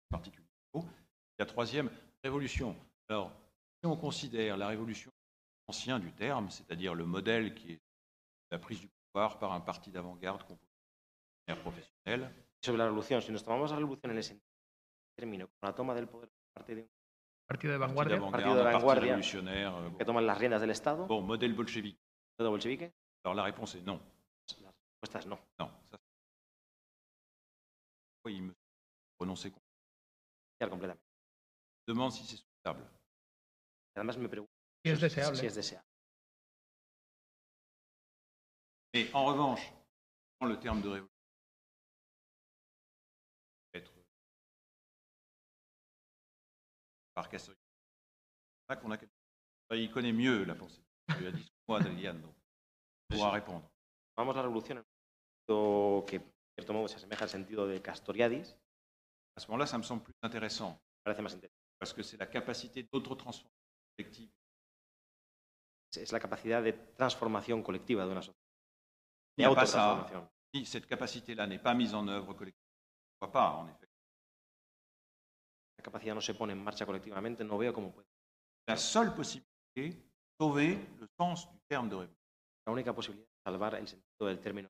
Pour expliquer le particulier. La troisième, révolution. Alors, si on considère la révolution ancien du terme, c'est-à-dire le modèle qui est la prise du pouvoir par un parti d'avant-garde composé de manière professionnelle, Sobre la revolución, si nos tomamos la revolución en ese término, con la toma del poder por parte de un Partido de parti vanguardia? d'avant-garde, Partido de un parti vanguardia. révolutionnaire. euh, que bon. toman las riendas del Estado, Bon, modèle bolchevique. todo bolchevique, Alors la réponse est non. la respuesta es no. Non. Ça, oui, il me prononcer completamente. Je me demande si c'est souhaitable. Además me pregunto Y es si- deseable. si es deseable. Mais en revanche, dans le terme de révolution, être par Castoriadis, c'est pas qu'on a quelque- il connaît mieux la pensée. Il a dit moi d'Eliane, donc il pourra répondre. Tomamos la revolución en un sentido que, en cierto modo, se asemeja al sentido de Castoriadis, À ce moment-là, ça me semble plus intéressant interesante. parce que c'est la capacité d'auto-transformation collective. Es la capacidad de transformación colectiva de una sociedad. Il De n'y a pas ça. Si cette capacité-là n'est pas mise en œuvre collectivement, pourquoi pas, en effet. La capacidad no se pone en marcha colectivamente, no veo cómo puede. La seule possibilité, sauver le sens du terme de révolution. La única posibilidad es salvar el sentido del término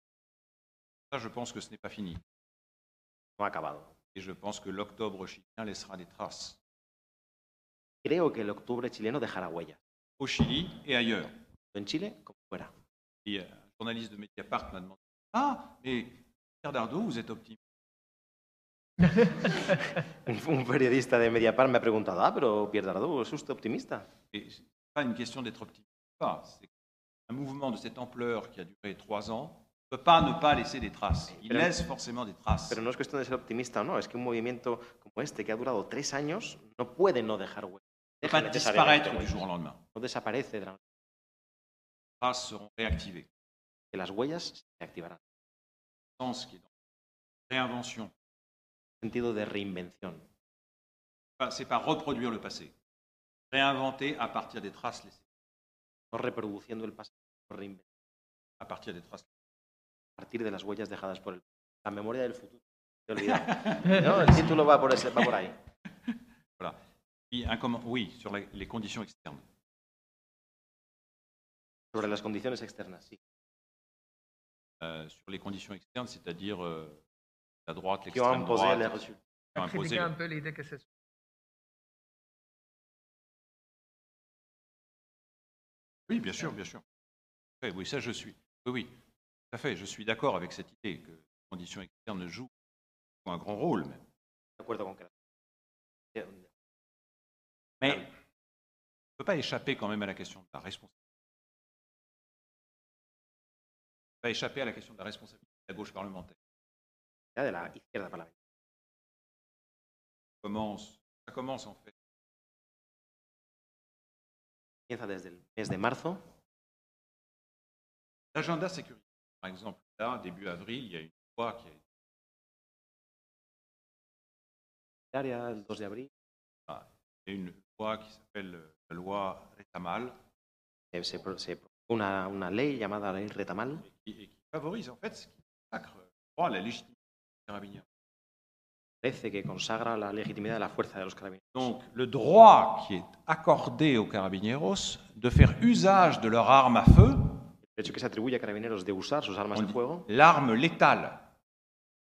Ça, je pense que ce n'est pas fini. no acabado. Et je pense que l'octobre chilien laissera des traces Creo que el octubre chileno dejará huellas, au Chili et ailleurs. en Chile como fuera. Et euh, un journaliste de Mediapart m'a demandé Ah, mais Pierre Dardot, vous êtes optimiste. <laughs> Un periodista de Mediapart me ha preguntado, ah, pero Pierre Dardot, ¿es usted optimista? Et ce n'est pas une question d'être optimiste ou pas. C'est un mouvement de cette ampleur qui a duré trois ans peut pas ne pas laisser des traces. Il laisse forcément des traces. Pero no es cuestión de ser optimista o no, es que un movimiento como este, que ha durado tres años, no puede no dejar huellas. Il ne pas disparaître du jour au lendemain. No desaparece de la noche, Les traces seront réactivées. que las huellas se activarán. Sens qui est dans la réinvention. Sentido de reinvención. Enfin, C'est pas reproduire le passé. Réinventer à partir des traces laissées. No reproduciendo el pasado, reinventando À partir des traces. A partir de las huellas dejadas por el La memoria del futuro. Te. <laughs> No, el título va por, ese- va por ahí. Voilà. Puis un comment- oui, sur les, les conditions externes. Sobre las condiciones externas, sí. Euh, sur les conditions externes, c'est-à-dire euh, la droite, Qui ont l'extrême imposé droite, les reçus. qui ont imposé un peu l'idée que c'est Oui, bien sûr, bien sûr. Oui, oui, ça je suis. Oui, oui, à fait. Je suis d'accord avec cette idée que les conditions externes jouent un grand rôle. Même. Mais on ne peut pas échapper quand même à la question de la responsabilité. On ne peut pas échapper à la question de la responsabilité de la gauche parlementaire. de la izquierda parlamentaria. Commence, ça commence en fait. L'agenda sécuritaire, par exemple, là, début avril, il y a une loi qui a été Área, el 2 de abril, il y a une loi qui s'appelle euh, la loi Retamal eh, se, se una, una ley llamada ley Retamal, et qui, et qui favorise en fait ce qui consacre le droit à la légitimité des carabiniers. parece que consagra la legitimidad de la fuerza de los carabineros. Donc le droit qui est accordé aux carabineros de faire usage de leur arme à feu, El hecho que se atribuye a carabineros de usar sus armas on de dit fuego, l'arme létale,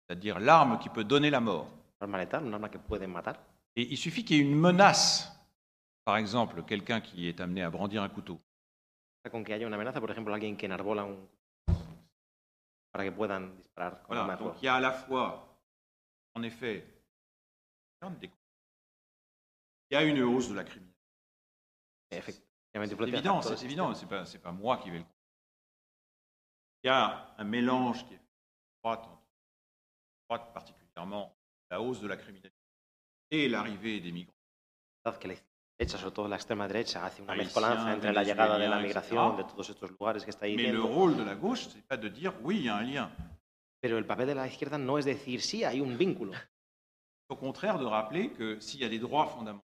c'est-à-dire l'arme qui peut donner la mort. arma letal, un arma que pueden matar. Et il suffit qu'il y ait une menace, par exemple quelqu'un qui est amené à brandir un couteau, Con que haya una amenaza, por ejemplo, alguien que enarbola un. para que puedan disparar con arma Voilà, fuego. donc il y a à la fois, en effet, des- il y a une hausse de la criminalité. Efectivamente, C'est évident, c'est évident, c'est pas, c'est pas moi qui vais le Il y a un mélange qui est droite, entre- droite particulièrement la hausse de la criminalité et l'arrivée des migrants. derecha, sobre todo la extrema derecha, hace una Haitianos, mezcolanza entre la llegada de la migración de todos estos lugares que está Mais le diciendo. rôle de la gauche, c'est pas de dire oui, il y a un lien. Pero el papel de la izquierda no es decir, sí, hay un vínculo. Au contraire, de rappeler que s'il y a des droits fondamentaux,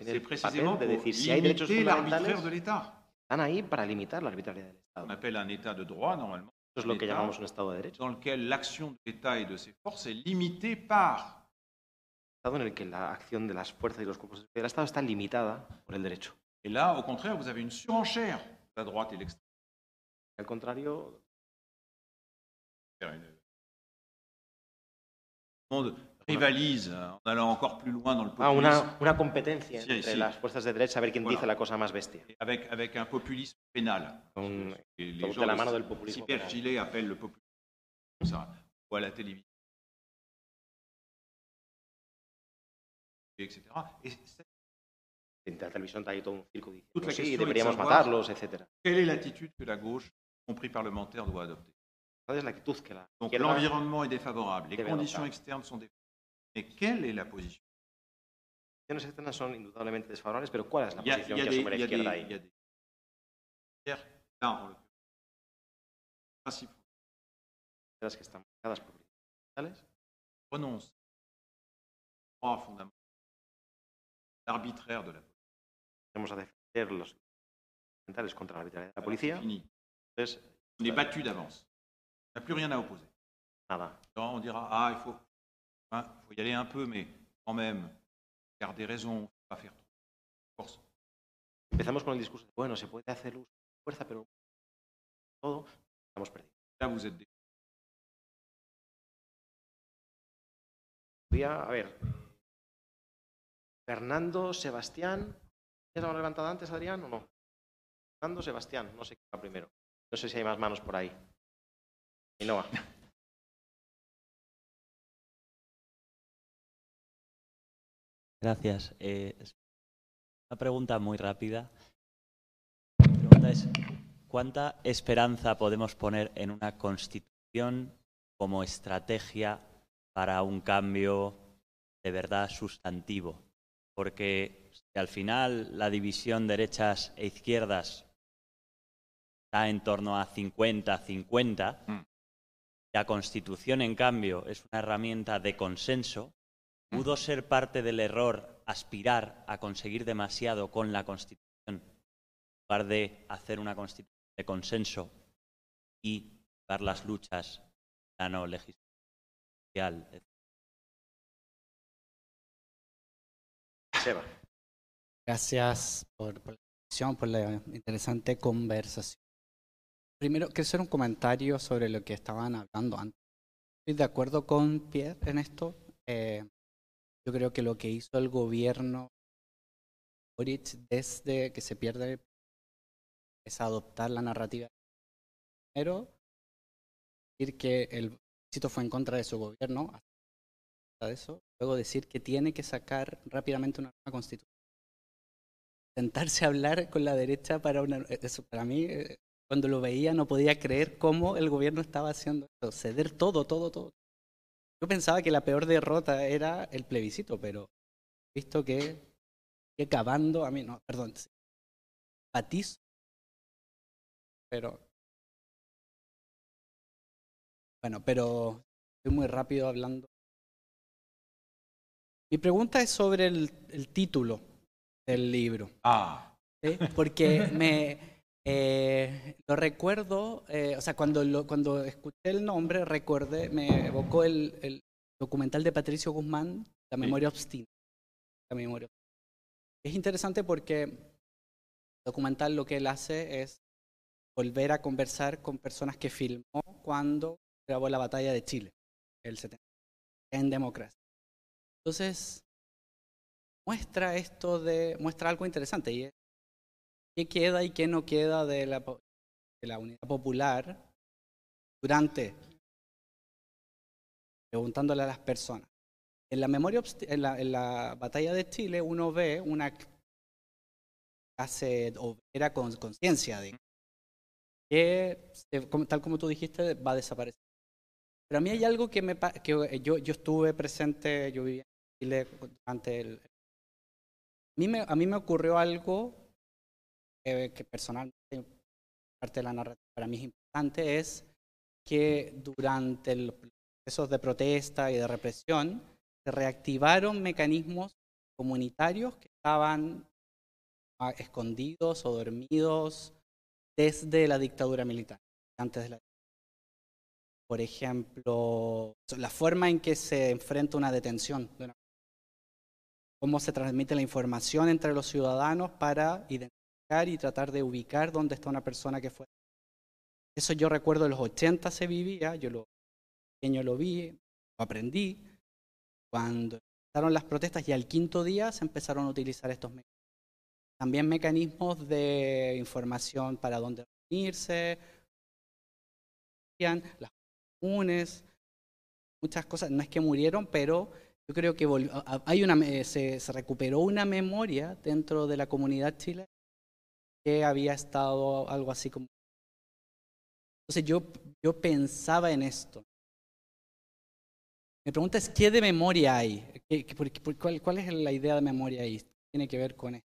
c'est précisément de decir, si hay derechos fundamentales, de l'État. Están ahí para limitar la arbitrariedad del Estado. Eso es lo que llamamos un Estado de Derecho. Estado en el que la acción de las fuerzas y los cuerpos del Estado está limitada por el derecho. Et là, au contraire, vous avez une surenchère de la droite et l'extrême. Al contrario, rivalise en allant encore plus loin dans le ah, populisme, una, una competencia Sí, entre sí. las fuerzas de derecha a ver quién Voilà. dice la cosa más bestia. avec, avec un populisme pénal. Un- les de gens la de mano del populismo. Gilet appellent le populisme ça, ou à la télévision, etc. Et En la televisión hay todo un circo diciendo, la sí, deberíamos matarlos, etc. quelle est l'attitude que la gauche, y compris parlementaire, doit adopter la la Donc l'environnement est défavorable, les conditions externes sont défavorables. Mais quelle est la position Las externas son indudablemente desfavorables, pero ¿cuál es la il y, a, il posición y a que des, asume la il y a des- izquierda y ahí? a des- là, en l'occurrence, principe Las que están marcadas por principios renonce au droit fondamental, l'arbitraire de la police. Tenemos a defender los fundamentales contra la arbitrariedad de la policía. Entonces, On est battu d'avance. On n'a plus rien à opposer. nada. Alors, on dira, ah, il faut, hein, faut y aller un peu, mais quand même, garder raison, faut pas faire trop. Force. Empezamos con el discurso de, bueno, se puede hacer uso de fuerza, pero todo estamos perdidos. Là, vous êtes des- Voy a, ver. Fernando, Sebastián. ¿Tienes la mano levantada antes, Adrián, o no? Fernando, Sebastián. No sé quién va primero. No sé si hay más manos por ahí. Ainhoa. Gracias. Eh, una pregunta muy rápida. La pregunta es, ¿cuánta esperanza podemos poner en una constitución como estrategia para un cambio de verdad sustantivo? Porque si al final la división derechas e izquierdas está en torno a 50-50, Mm. la constitución, en cambio, es una herramienta de consenso, ¿Pudo ser parte del error aspirar a conseguir demasiado con la Constitución en lugar de hacer una Constitución de consenso y dar las luchas a no legislación? Seba. Gracias por, por la discusión, por la interesante conversación. Primero, quiero hacer un comentario sobre lo que estaban hablando antes. Estoy de acuerdo con Pierre en esto. Eh, yo creo que lo que hizo el gobierno Boric desde que se pierde es adoptar la narrativa. Primero, decir que el éxito fue en contra de su gobierno, de eso. Luego decir que tiene que sacar rápidamente una nueva constitución sentarse a hablar con la derecha para una eso para mí eh, cuando lo veía no podía creer cómo el gobierno estaba haciendo eso, ceder todo, todo, todo. Yo pensaba que la peor derrota era el plebiscito, pero visto que que acabando a mí no, perdón, patizo, pero bueno, pero estoy muy rápido hablando. Mi pregunta es sobre el, el título del libro. Ah, ¿sí? Porque me eh, lo recuerdo, eh, o sea, cuando, lo, cuando escuché el nombre, recordé, me evocó el, el documental de Patricio Guzmán, La memoria obstina. La memoria. Es interesante porque el documental lo que él hace es volver a conversar con personas que filmó cuando grabó la batalla de Chile, el 70, en democracia. Entonces, muestra esto de, muestra algo interesante y es qué queda y qué no queda de la, de la unidad popular durante, preguntándole a las personas. En la memoria, en la, en la batalla de Chile uno ve una clase obrera con conciencia que, tal como tú dijiste, va a desaparecer. Pero a mí hay algo que me que yo, yo estuve presente, yo vivía en Chile durante el, a mí me, a mí me ocurrió algo eh, que personalmente, parte de la narrativa para mí es importante, es que durante los procesos de protesta y de represión se reactivaron mecanismos comunitarios que estaban ah, escondidos o dormidos desde la dictadura militar, antes de la por ejemplo, la forma en que se enfrenta una detención, cómo se transmite la información entre los ciudadanos para identificar y tratar de ubicar dónde está una persona que fue. Eso yo recuerdo en los 80 se vivía, yo lo pequeño lo vi, lo aprendí. Cuando empezaron las protestas y al quinto día se empezaron a utilizar estos mecanismos. También mecanismos de información para dónde reunirse, las comunes, muchas cosas. No es que murieron, pero yo creo que hay una, me- se, se recuperó una memoria dentro de la comunidad chilena que había estado algo así como... Entonces yo, yo pensaba en esto. Mi pregunta es, ¿qué de memoria hay? ¿Qué- por- por- cuál, ¿Cuál es la idea de memoria ahí? Tiene que ver con esto.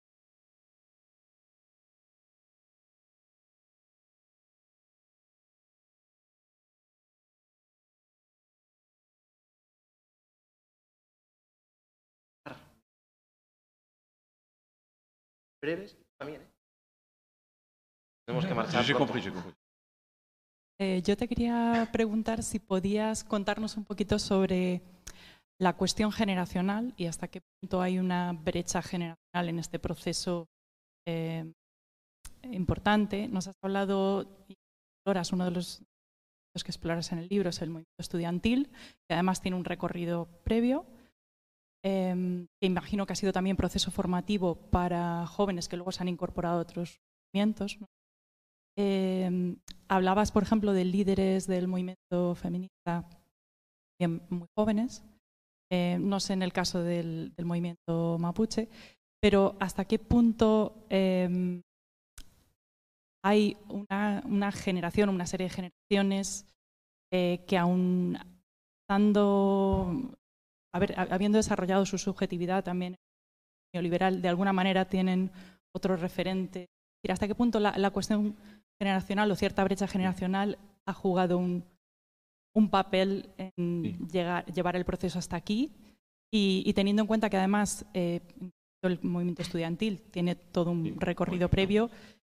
Breves también, ¿eh? Tenemos que marchar. J'ai pronto. compris, j'ai compris. Eh, yo te quería preguntar si podías contarnos un poquito sobre la cuestión generacional y hasta qué punto hay una brecha generacional en este proceso eh, importante. Nos has hablado, y exploras uno de los, los que exploras en el libro, es el movimiento estudiantil, que además tiene un recorrido previo, eh, que imagino que ha sido también proceso formativo para jóvenes que luego se han incorporado a otros movimientos. ¿no? Eh, hablabas, por ejemplo, de líderes del movimiento feminista bien muy jóvenes. Eh, no sé en el caso del, movimiento mapuche, pero hasta qué punto eh, hay una, generación, una serie de generaciones eh, que aún estando, habiendo desarrollado su subjetividad también neoliberal, de alguna manera tienen otro referente. Decir, ¿Hasta qué punto la, la cuestión generacional o cierta brecha generacional ha jugado un, un papel en llegar, llevar el proceso hasta aquí? Y, y teniendo en cuenta que además eh, el movimiento estudiantil tiene todo un recorrido previo,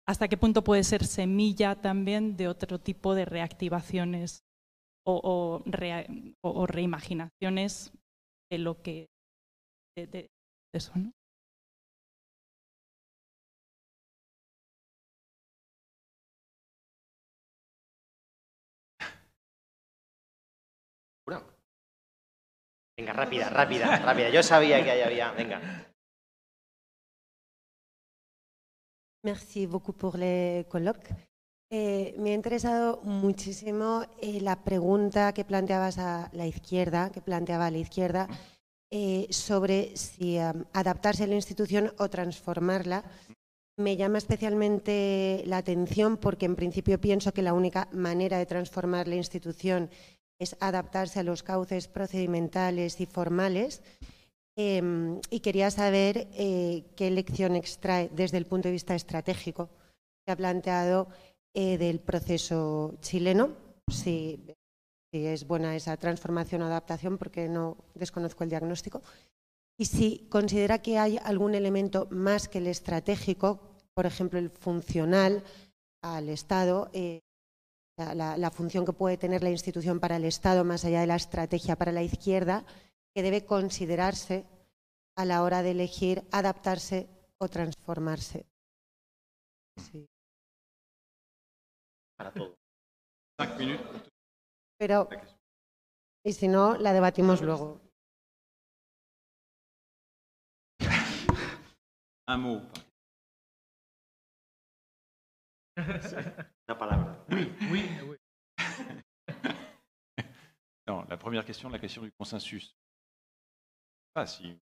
¿hasta qué punto puede ser semilla también de otro tipo de reactivaciones o, o rea- o- o reimaginaciones de lo que de, de eso, ¿no? Venga, rápida, rápida, rápida. Yo sabía que ahí había. Venga. Merci beaucoup pour le colloque. Eh, me ha interesado muchísimo eh, la pregunta que planteabas a la izquierda, que planteaba la izquierda, eh, sobre si am, adaptarse a la institución o transformarla. Me llama especialmente la atención porque en principio pienso que la única manera de transformar la institución adaptarse a los cauces procedimentales y formales. Em, y quería saber eh, qué lección extrae desde el punto de vista estratégico que ha planteado eh, del proceso chileno, si, si es buena esa transformación o adaptación, porque no desconozco el diagnóstico, y si considera que hay algún elemento más que el estratégico, por ejemplo, el funcional al Estado, eh, la, la- la función que puede tener la institución para el Estado, más allá de la estrategia para la izquierda, que debe considerarse a la hora de elegir adaptarse o transformarse. Sí. Para todo. <laughs> Pero, y si no, la debatimos luego. <laughs> Un mot. Una palabra. Oui, oui. <laughs> <laughs> non, la première question, la question du consensus. Je sais pas si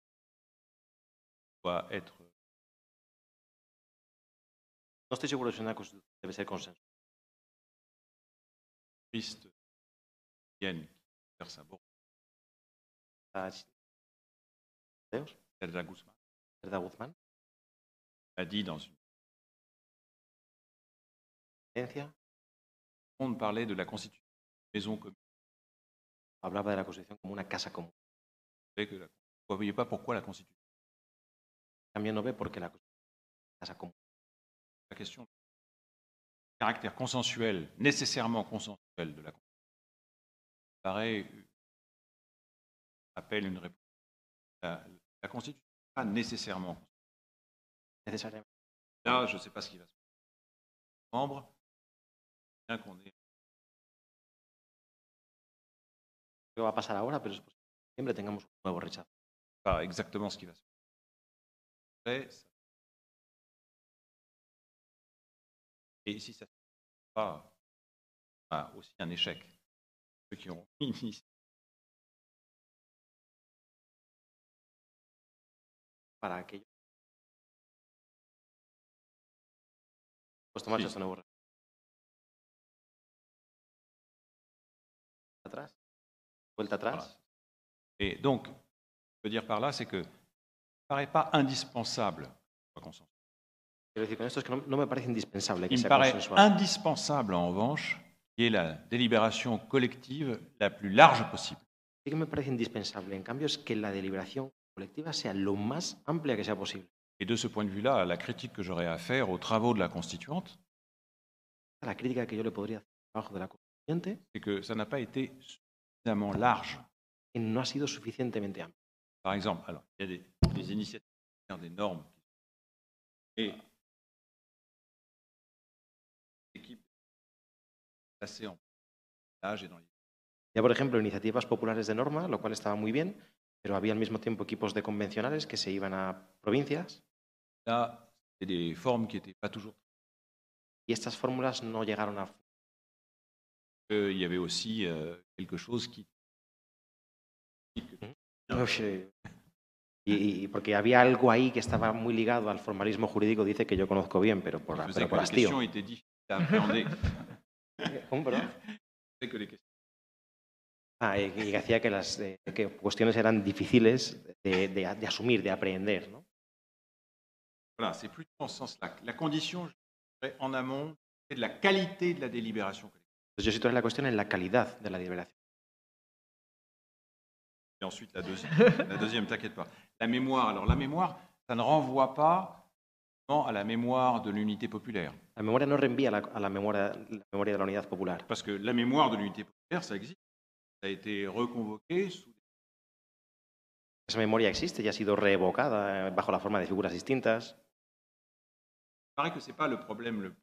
doit être No estoy seguro si una constitución debe ser consenso. Guzman Zelda Guzmán. a dit dans une. On parlait de la Constitution maison commune. Hablaba de la Constitución como una casa común. Que la- vous ne voyez pas pourquoi la Constitution. También no ve por qué la casa común. La question du caractère consensuel, nécessairement consensuel de la Constitution paraît euh, appelle une réponse. La, la Constitution n'est pas nécessairement. Là, je ne sais pas ce qui va se passer. Membres, bien qu'on ait ¿Qué va a pasar ahora? Pero es posible que en septiembre tengamos un nuevo rechazo. pas exactement ce qui va se Et si ça ne se passe pas, ah, aussi un échec. Ceux qui ont initié Para aquello. Pues tomarse Sí. Vuelta atrás. Voilà. Et donc, ce que je veux dire par là, c'est que ça ne paraît pas indispensable. Quiero decir con esto es que no, no me parece indispensable que Il me sea paraît consensual. indispensable, en revanche, qu'il y ait la délibération collective la plus large possible. Sí que me parece indispensable, en cambio, es que la deliberación colectiva sea lo más amplia que sea posible. Et de ce point de vue-là, la critique que j'aurais à faire aux travaux de la constituante, La crítica que yo le podría hacer al trabajo de la constituyente c'est que ça n'a pas été suffisamment large. que no ha sido suficientemente amplia. Par exemple, alors, il y a des, des initiatives, des normes. Et l'équipe placée en âge et dans les Ya, por ejemplo, iniciativas populares de norma, lo cual estaba muy bien, pero había al mismo tiempo equipos de convencionales que se iban a provincias Là, des formes qui pas toujours. y estas fórmulas no llegaron a... Euh, Il y avait aussi euh, quelque chose qui. Uy, Y, y porque había algo ahí que estaba muy ligado al formalismo jurídico, dice que yo conozco bien, pero por, faisait pero por hastío. <laughs> Ah, y que hacía que las eh, que cuestiones eran difíciles de, de- de asumir, de aprender. ¿no? Voilà, c'est plutôt en ce sens-là. La condition, en amont, c'est de la qualité de la délibération collective. Entonces yo la cuestión en la calidad de la deliberación. Et ensuite, la deuxième, la deuxième, t'inquiète pas. La mémoire, alors la mémoire, ça ne renvoie pas à la mémoire de l'unité populaire. La memoria no reenvía a la, a la memoria, la memoria de la unidad popular. Parce que la mémoire de l'unité populaire, ça existe. Ça a été reconvoqué sous Esa memoria existe y ha sido reevocada eh, bajo la forma de figuras distintas. Il paraît que ce n'est pas le problème. Le...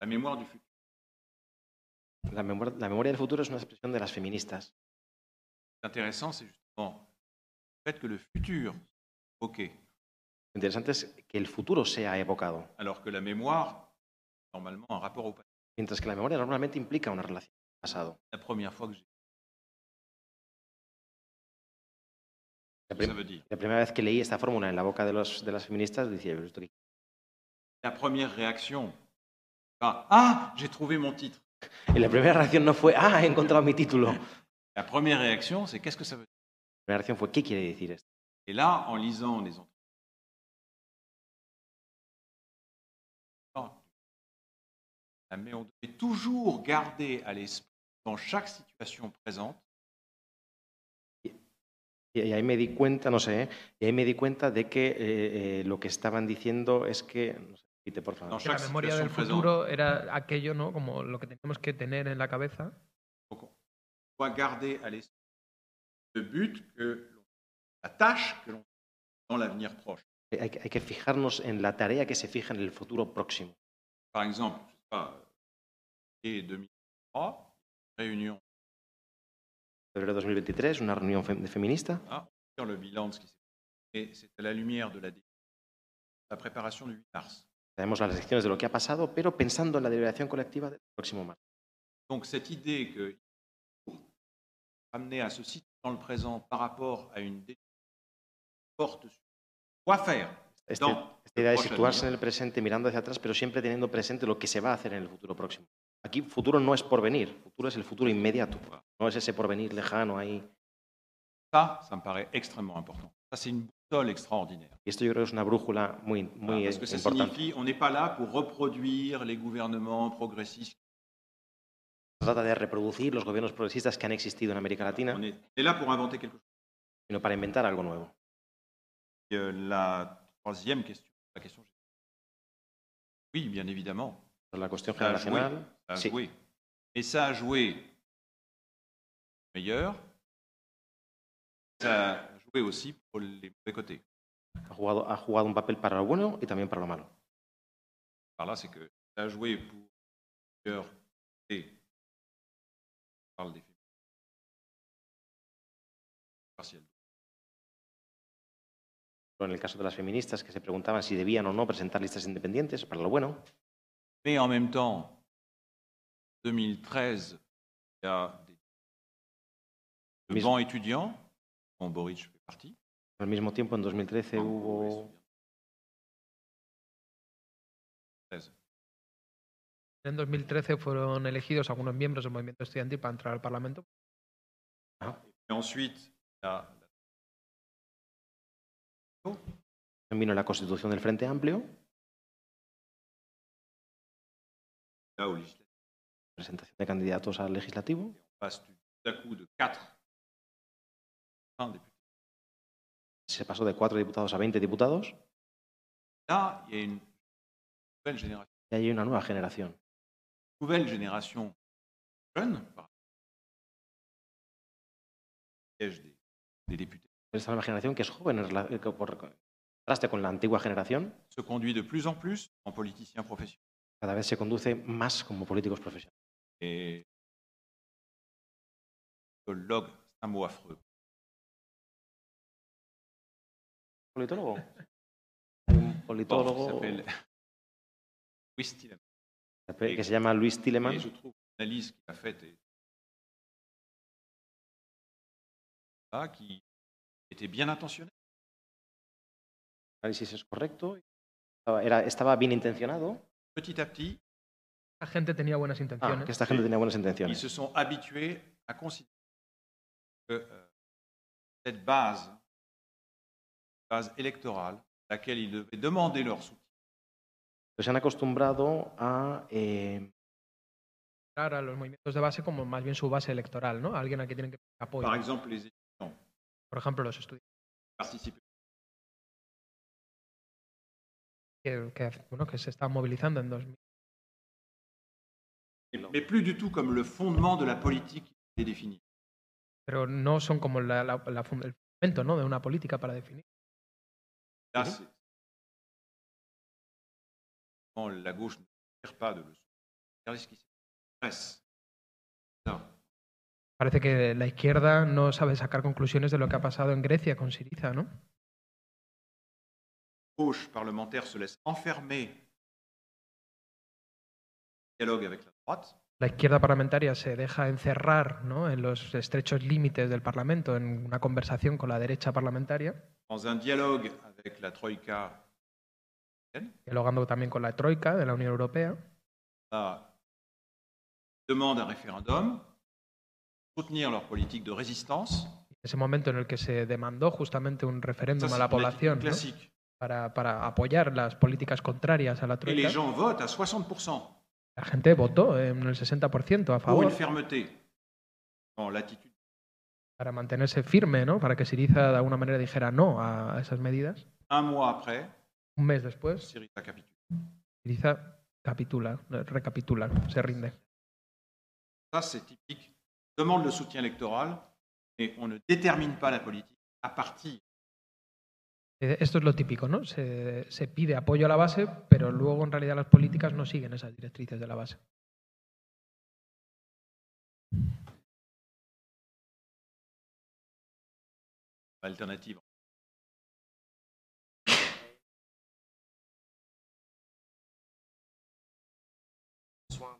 La mémoire du futur. La memoria, la memoria del futuro es una expresión de las feministas. Intéressant, c'est justement le fait que le futur soit évoqué, Lo interesante es que el futuro sea evocado, alors que la mémoire, normalement, un rapport au passé. mientras que la memoria normalmente implica una relación con el pasado. La première fois que j'ai. La, Ça prim- veut dire. la primera vez que leí esta fórmula en la boca de, los, de las feministas, decía, "¿Pero esto qué?". La première réaction, ah, ah, j'ai trouvé mon titre. <laughs> y la primera reacción no fue, ah, he encontrado mi título. La La c'est qu'est-ce que ça veut dire primera reacción fue, ¿qué quiere decir esto? Et là, en lisant les entretiens, mais on devait toujours garder à l'esprit, dans chaque situation présente, Y ahí me di cuenta, no sé, ¿eh? y ahí me di cuenta de que eh, eh, lo que estaban diciendo es que, no sé, repite, por favor. Que la memoria del futuro era aquello, ¿no? Como lo que teníamos que tener en la cabeza. on doit garder à l'esprit le but que l'on- la tâche que l'on dans l'avenir proche. Hay, que- hay que fijarnos en la tarea que se fija en el futuro próximo. Par exemple, je sais pas, et 2003, réunion, Febrero de 2023, una reunión fem- de feminista. ah, on le bilan de ce qui s'est passé. Et c'est à la lumière de la, la préparation du 8 mars. Tenemos las lecciones de lo que ha pasado, pero pensando en la deliberación colectiva del próximo marzo. Donc cette idée que amener à se situer dans le présent par rapport à une sur quoi faire Este- esta idea de situarse en el presente mirando hacia atrás, pero siempre teniendo presente lo que se va a hacer en el futuro próximo. Aquí futuro no es porvenir, futuro es el futuro inmediato, no es ese porvenir lejano ahí. ça, ça me paraît extrêmement important. Ça, c'est une boussole extraordinaire. Esto yo creo que es una brújula muy, muy parce que ça importante. signifie on n'est pas là pour reproduire les gouvernements progressistes. Se trata de reproducir los gobiernos progresistas que han existido en América Latina, On est, on est là pour inventer quelque chose. sino para inventar algo nuevo. Et, euh, la troisième question, la question. Oui, bien évidemment. La cuestión Ça a joué. generacional, Ça a sí. joué. Et ça a joué meilleur. Ça a joué aussi pour les mauvais côtés. ha jugado, ha jugado un papel para lo bueno y también para lo malo. Par là, c'est que joué pour meilleur et on parle des féministes. Partiel. En el caso de las feministas que se preguntaban si debían o no presentar listas independientes, para lo bueno, Mais en même temps, 2013, il y a des Boric. Al mismo tiempo en 2013 hubo 13. En 2013 fueron elegidos algunos miembros del movimiento estudiantil para entrar al Parlamento. Ensuite, il y a vino la constitución del Frente Amplio, législatif, presentación de candidatos al legislativo, se pasó de cuatro diputados a 20 diputados Là, il y a une nouvelle génération, y hay una nueva generación. nouvelle génération jeune des, des députés, Esta nueva generación que es joven en contraste con la antigua generación, se conduit de plus en plus en politicien professionnel. cada vez se conduce más como políticos profesionales. Et log, c'est un mot affreux. ¿Politólogo? Hay un politólogo qui <laughs> que se llama Luis Tilleman, est Ah, qui était bien intentionnée. el análisis es correcto, estaba, era- estaba bien intencionado, Petit à petit, La gente tenía buenas ah, intenciones. que esta gente tenía buenas ils intenciones. se sont habitués à considérer que euh, cette base, base électorale, à laquelle ils devaient demander leur soutien, Pues se han acostumbrado a eh, a los movimientos de base como más bien su base electoral, ¿no? Alguien a quien tienen que par exemple les étudiants, Por ejemplo, los estudiantes. participer Que, que, bueno, que se están movilizando en 2000. mais plus du tout comme le fondement de la politique qui est définie. Pero no son como la- la- la el fundamento ¿no? de una política para definir. C'est la gauche ne sert pas de leçon. Regardez ce qui se passe. Non. Parece que la izquierda no sabe sacar conclusiones de lo que ha pasado en Grecia con Siriza, ¿no? La gauche parlementaire se laisse enfermer en dialogue avec la droite. La izquierda parlamentaria se deja encerrar ¿no? en los estrechos límites del Parlamento, en una conversación con la derecha parlamentaria, dans un dialogue avec la Troïka, dialogando también con la Troika de la Unión Europea, là, demande un référendum, soutenir leur politique de résistance. ese momento en el que se demandó justamente un referéndum a la población ¿no? para, para apoyar las políticas contrarias a la Et Troika. les gens votent à 60% La gente votó en el 60% a pour une favor fermeté dans l'attitude. Para mantenerse firme, ¿no? para que Siriza de alguna manera dijera no a esas medidas. Un mois après, Un mes después, Syriza capitule. Siriza capitula, recapitula, se rinde. Ça, c'est typique. On demande le soutien électoral, mais on ne détermine pas la politique à partir Eh, Esto es lo típico, ¿no? Se, se pide apoyo a la base, pero luego en realidad las políticas no siguen esas directrices de la base. Alternative. Ah.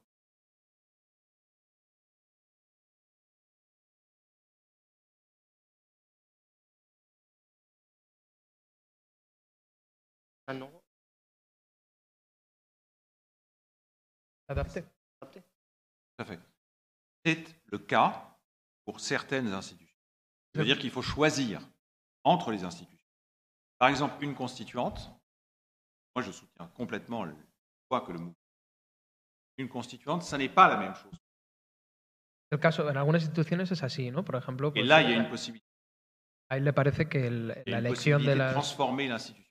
Adapté. Tout à fait. C'est le cas pour certaines institutions. Ça veut dire qu'il faut choisir entre les institutions. Par exemple, une constituante, moi je soutiens complètement le choix que le mouvement. Une constituante, ça n'est pas la même chose. El caso, en algunas instituciones es así, ¿no? Por ejemplo, Et pues, là, il y a une possibilité, a él le parece que el- la une elección de possibilité de las... transformer l'institution.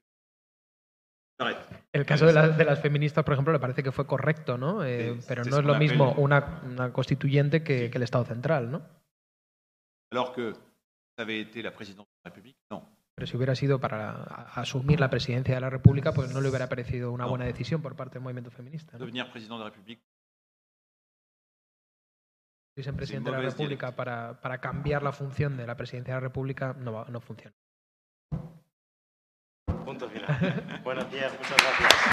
J'arrête. El caso de, las- de las feministas, por ejemplo, le parece que fue correcto, ¿no? Eh, pero no ce es lo mismo una, una constituyente que, que el Estado central, ¿no? Alors que avait été la présidence de la République, non. Pero si hubiera sido para asumir la presidencia de la República, pues no le hubiera parecido una No. buena decisión por parte del movimiento feminista. ¿no? Devenir président de la République, Si es presidente de la República para, para cambiar la función de la presidencia de la República, no, va- no funciona. Punto final. <laughs> Buenos días, muchas gracias.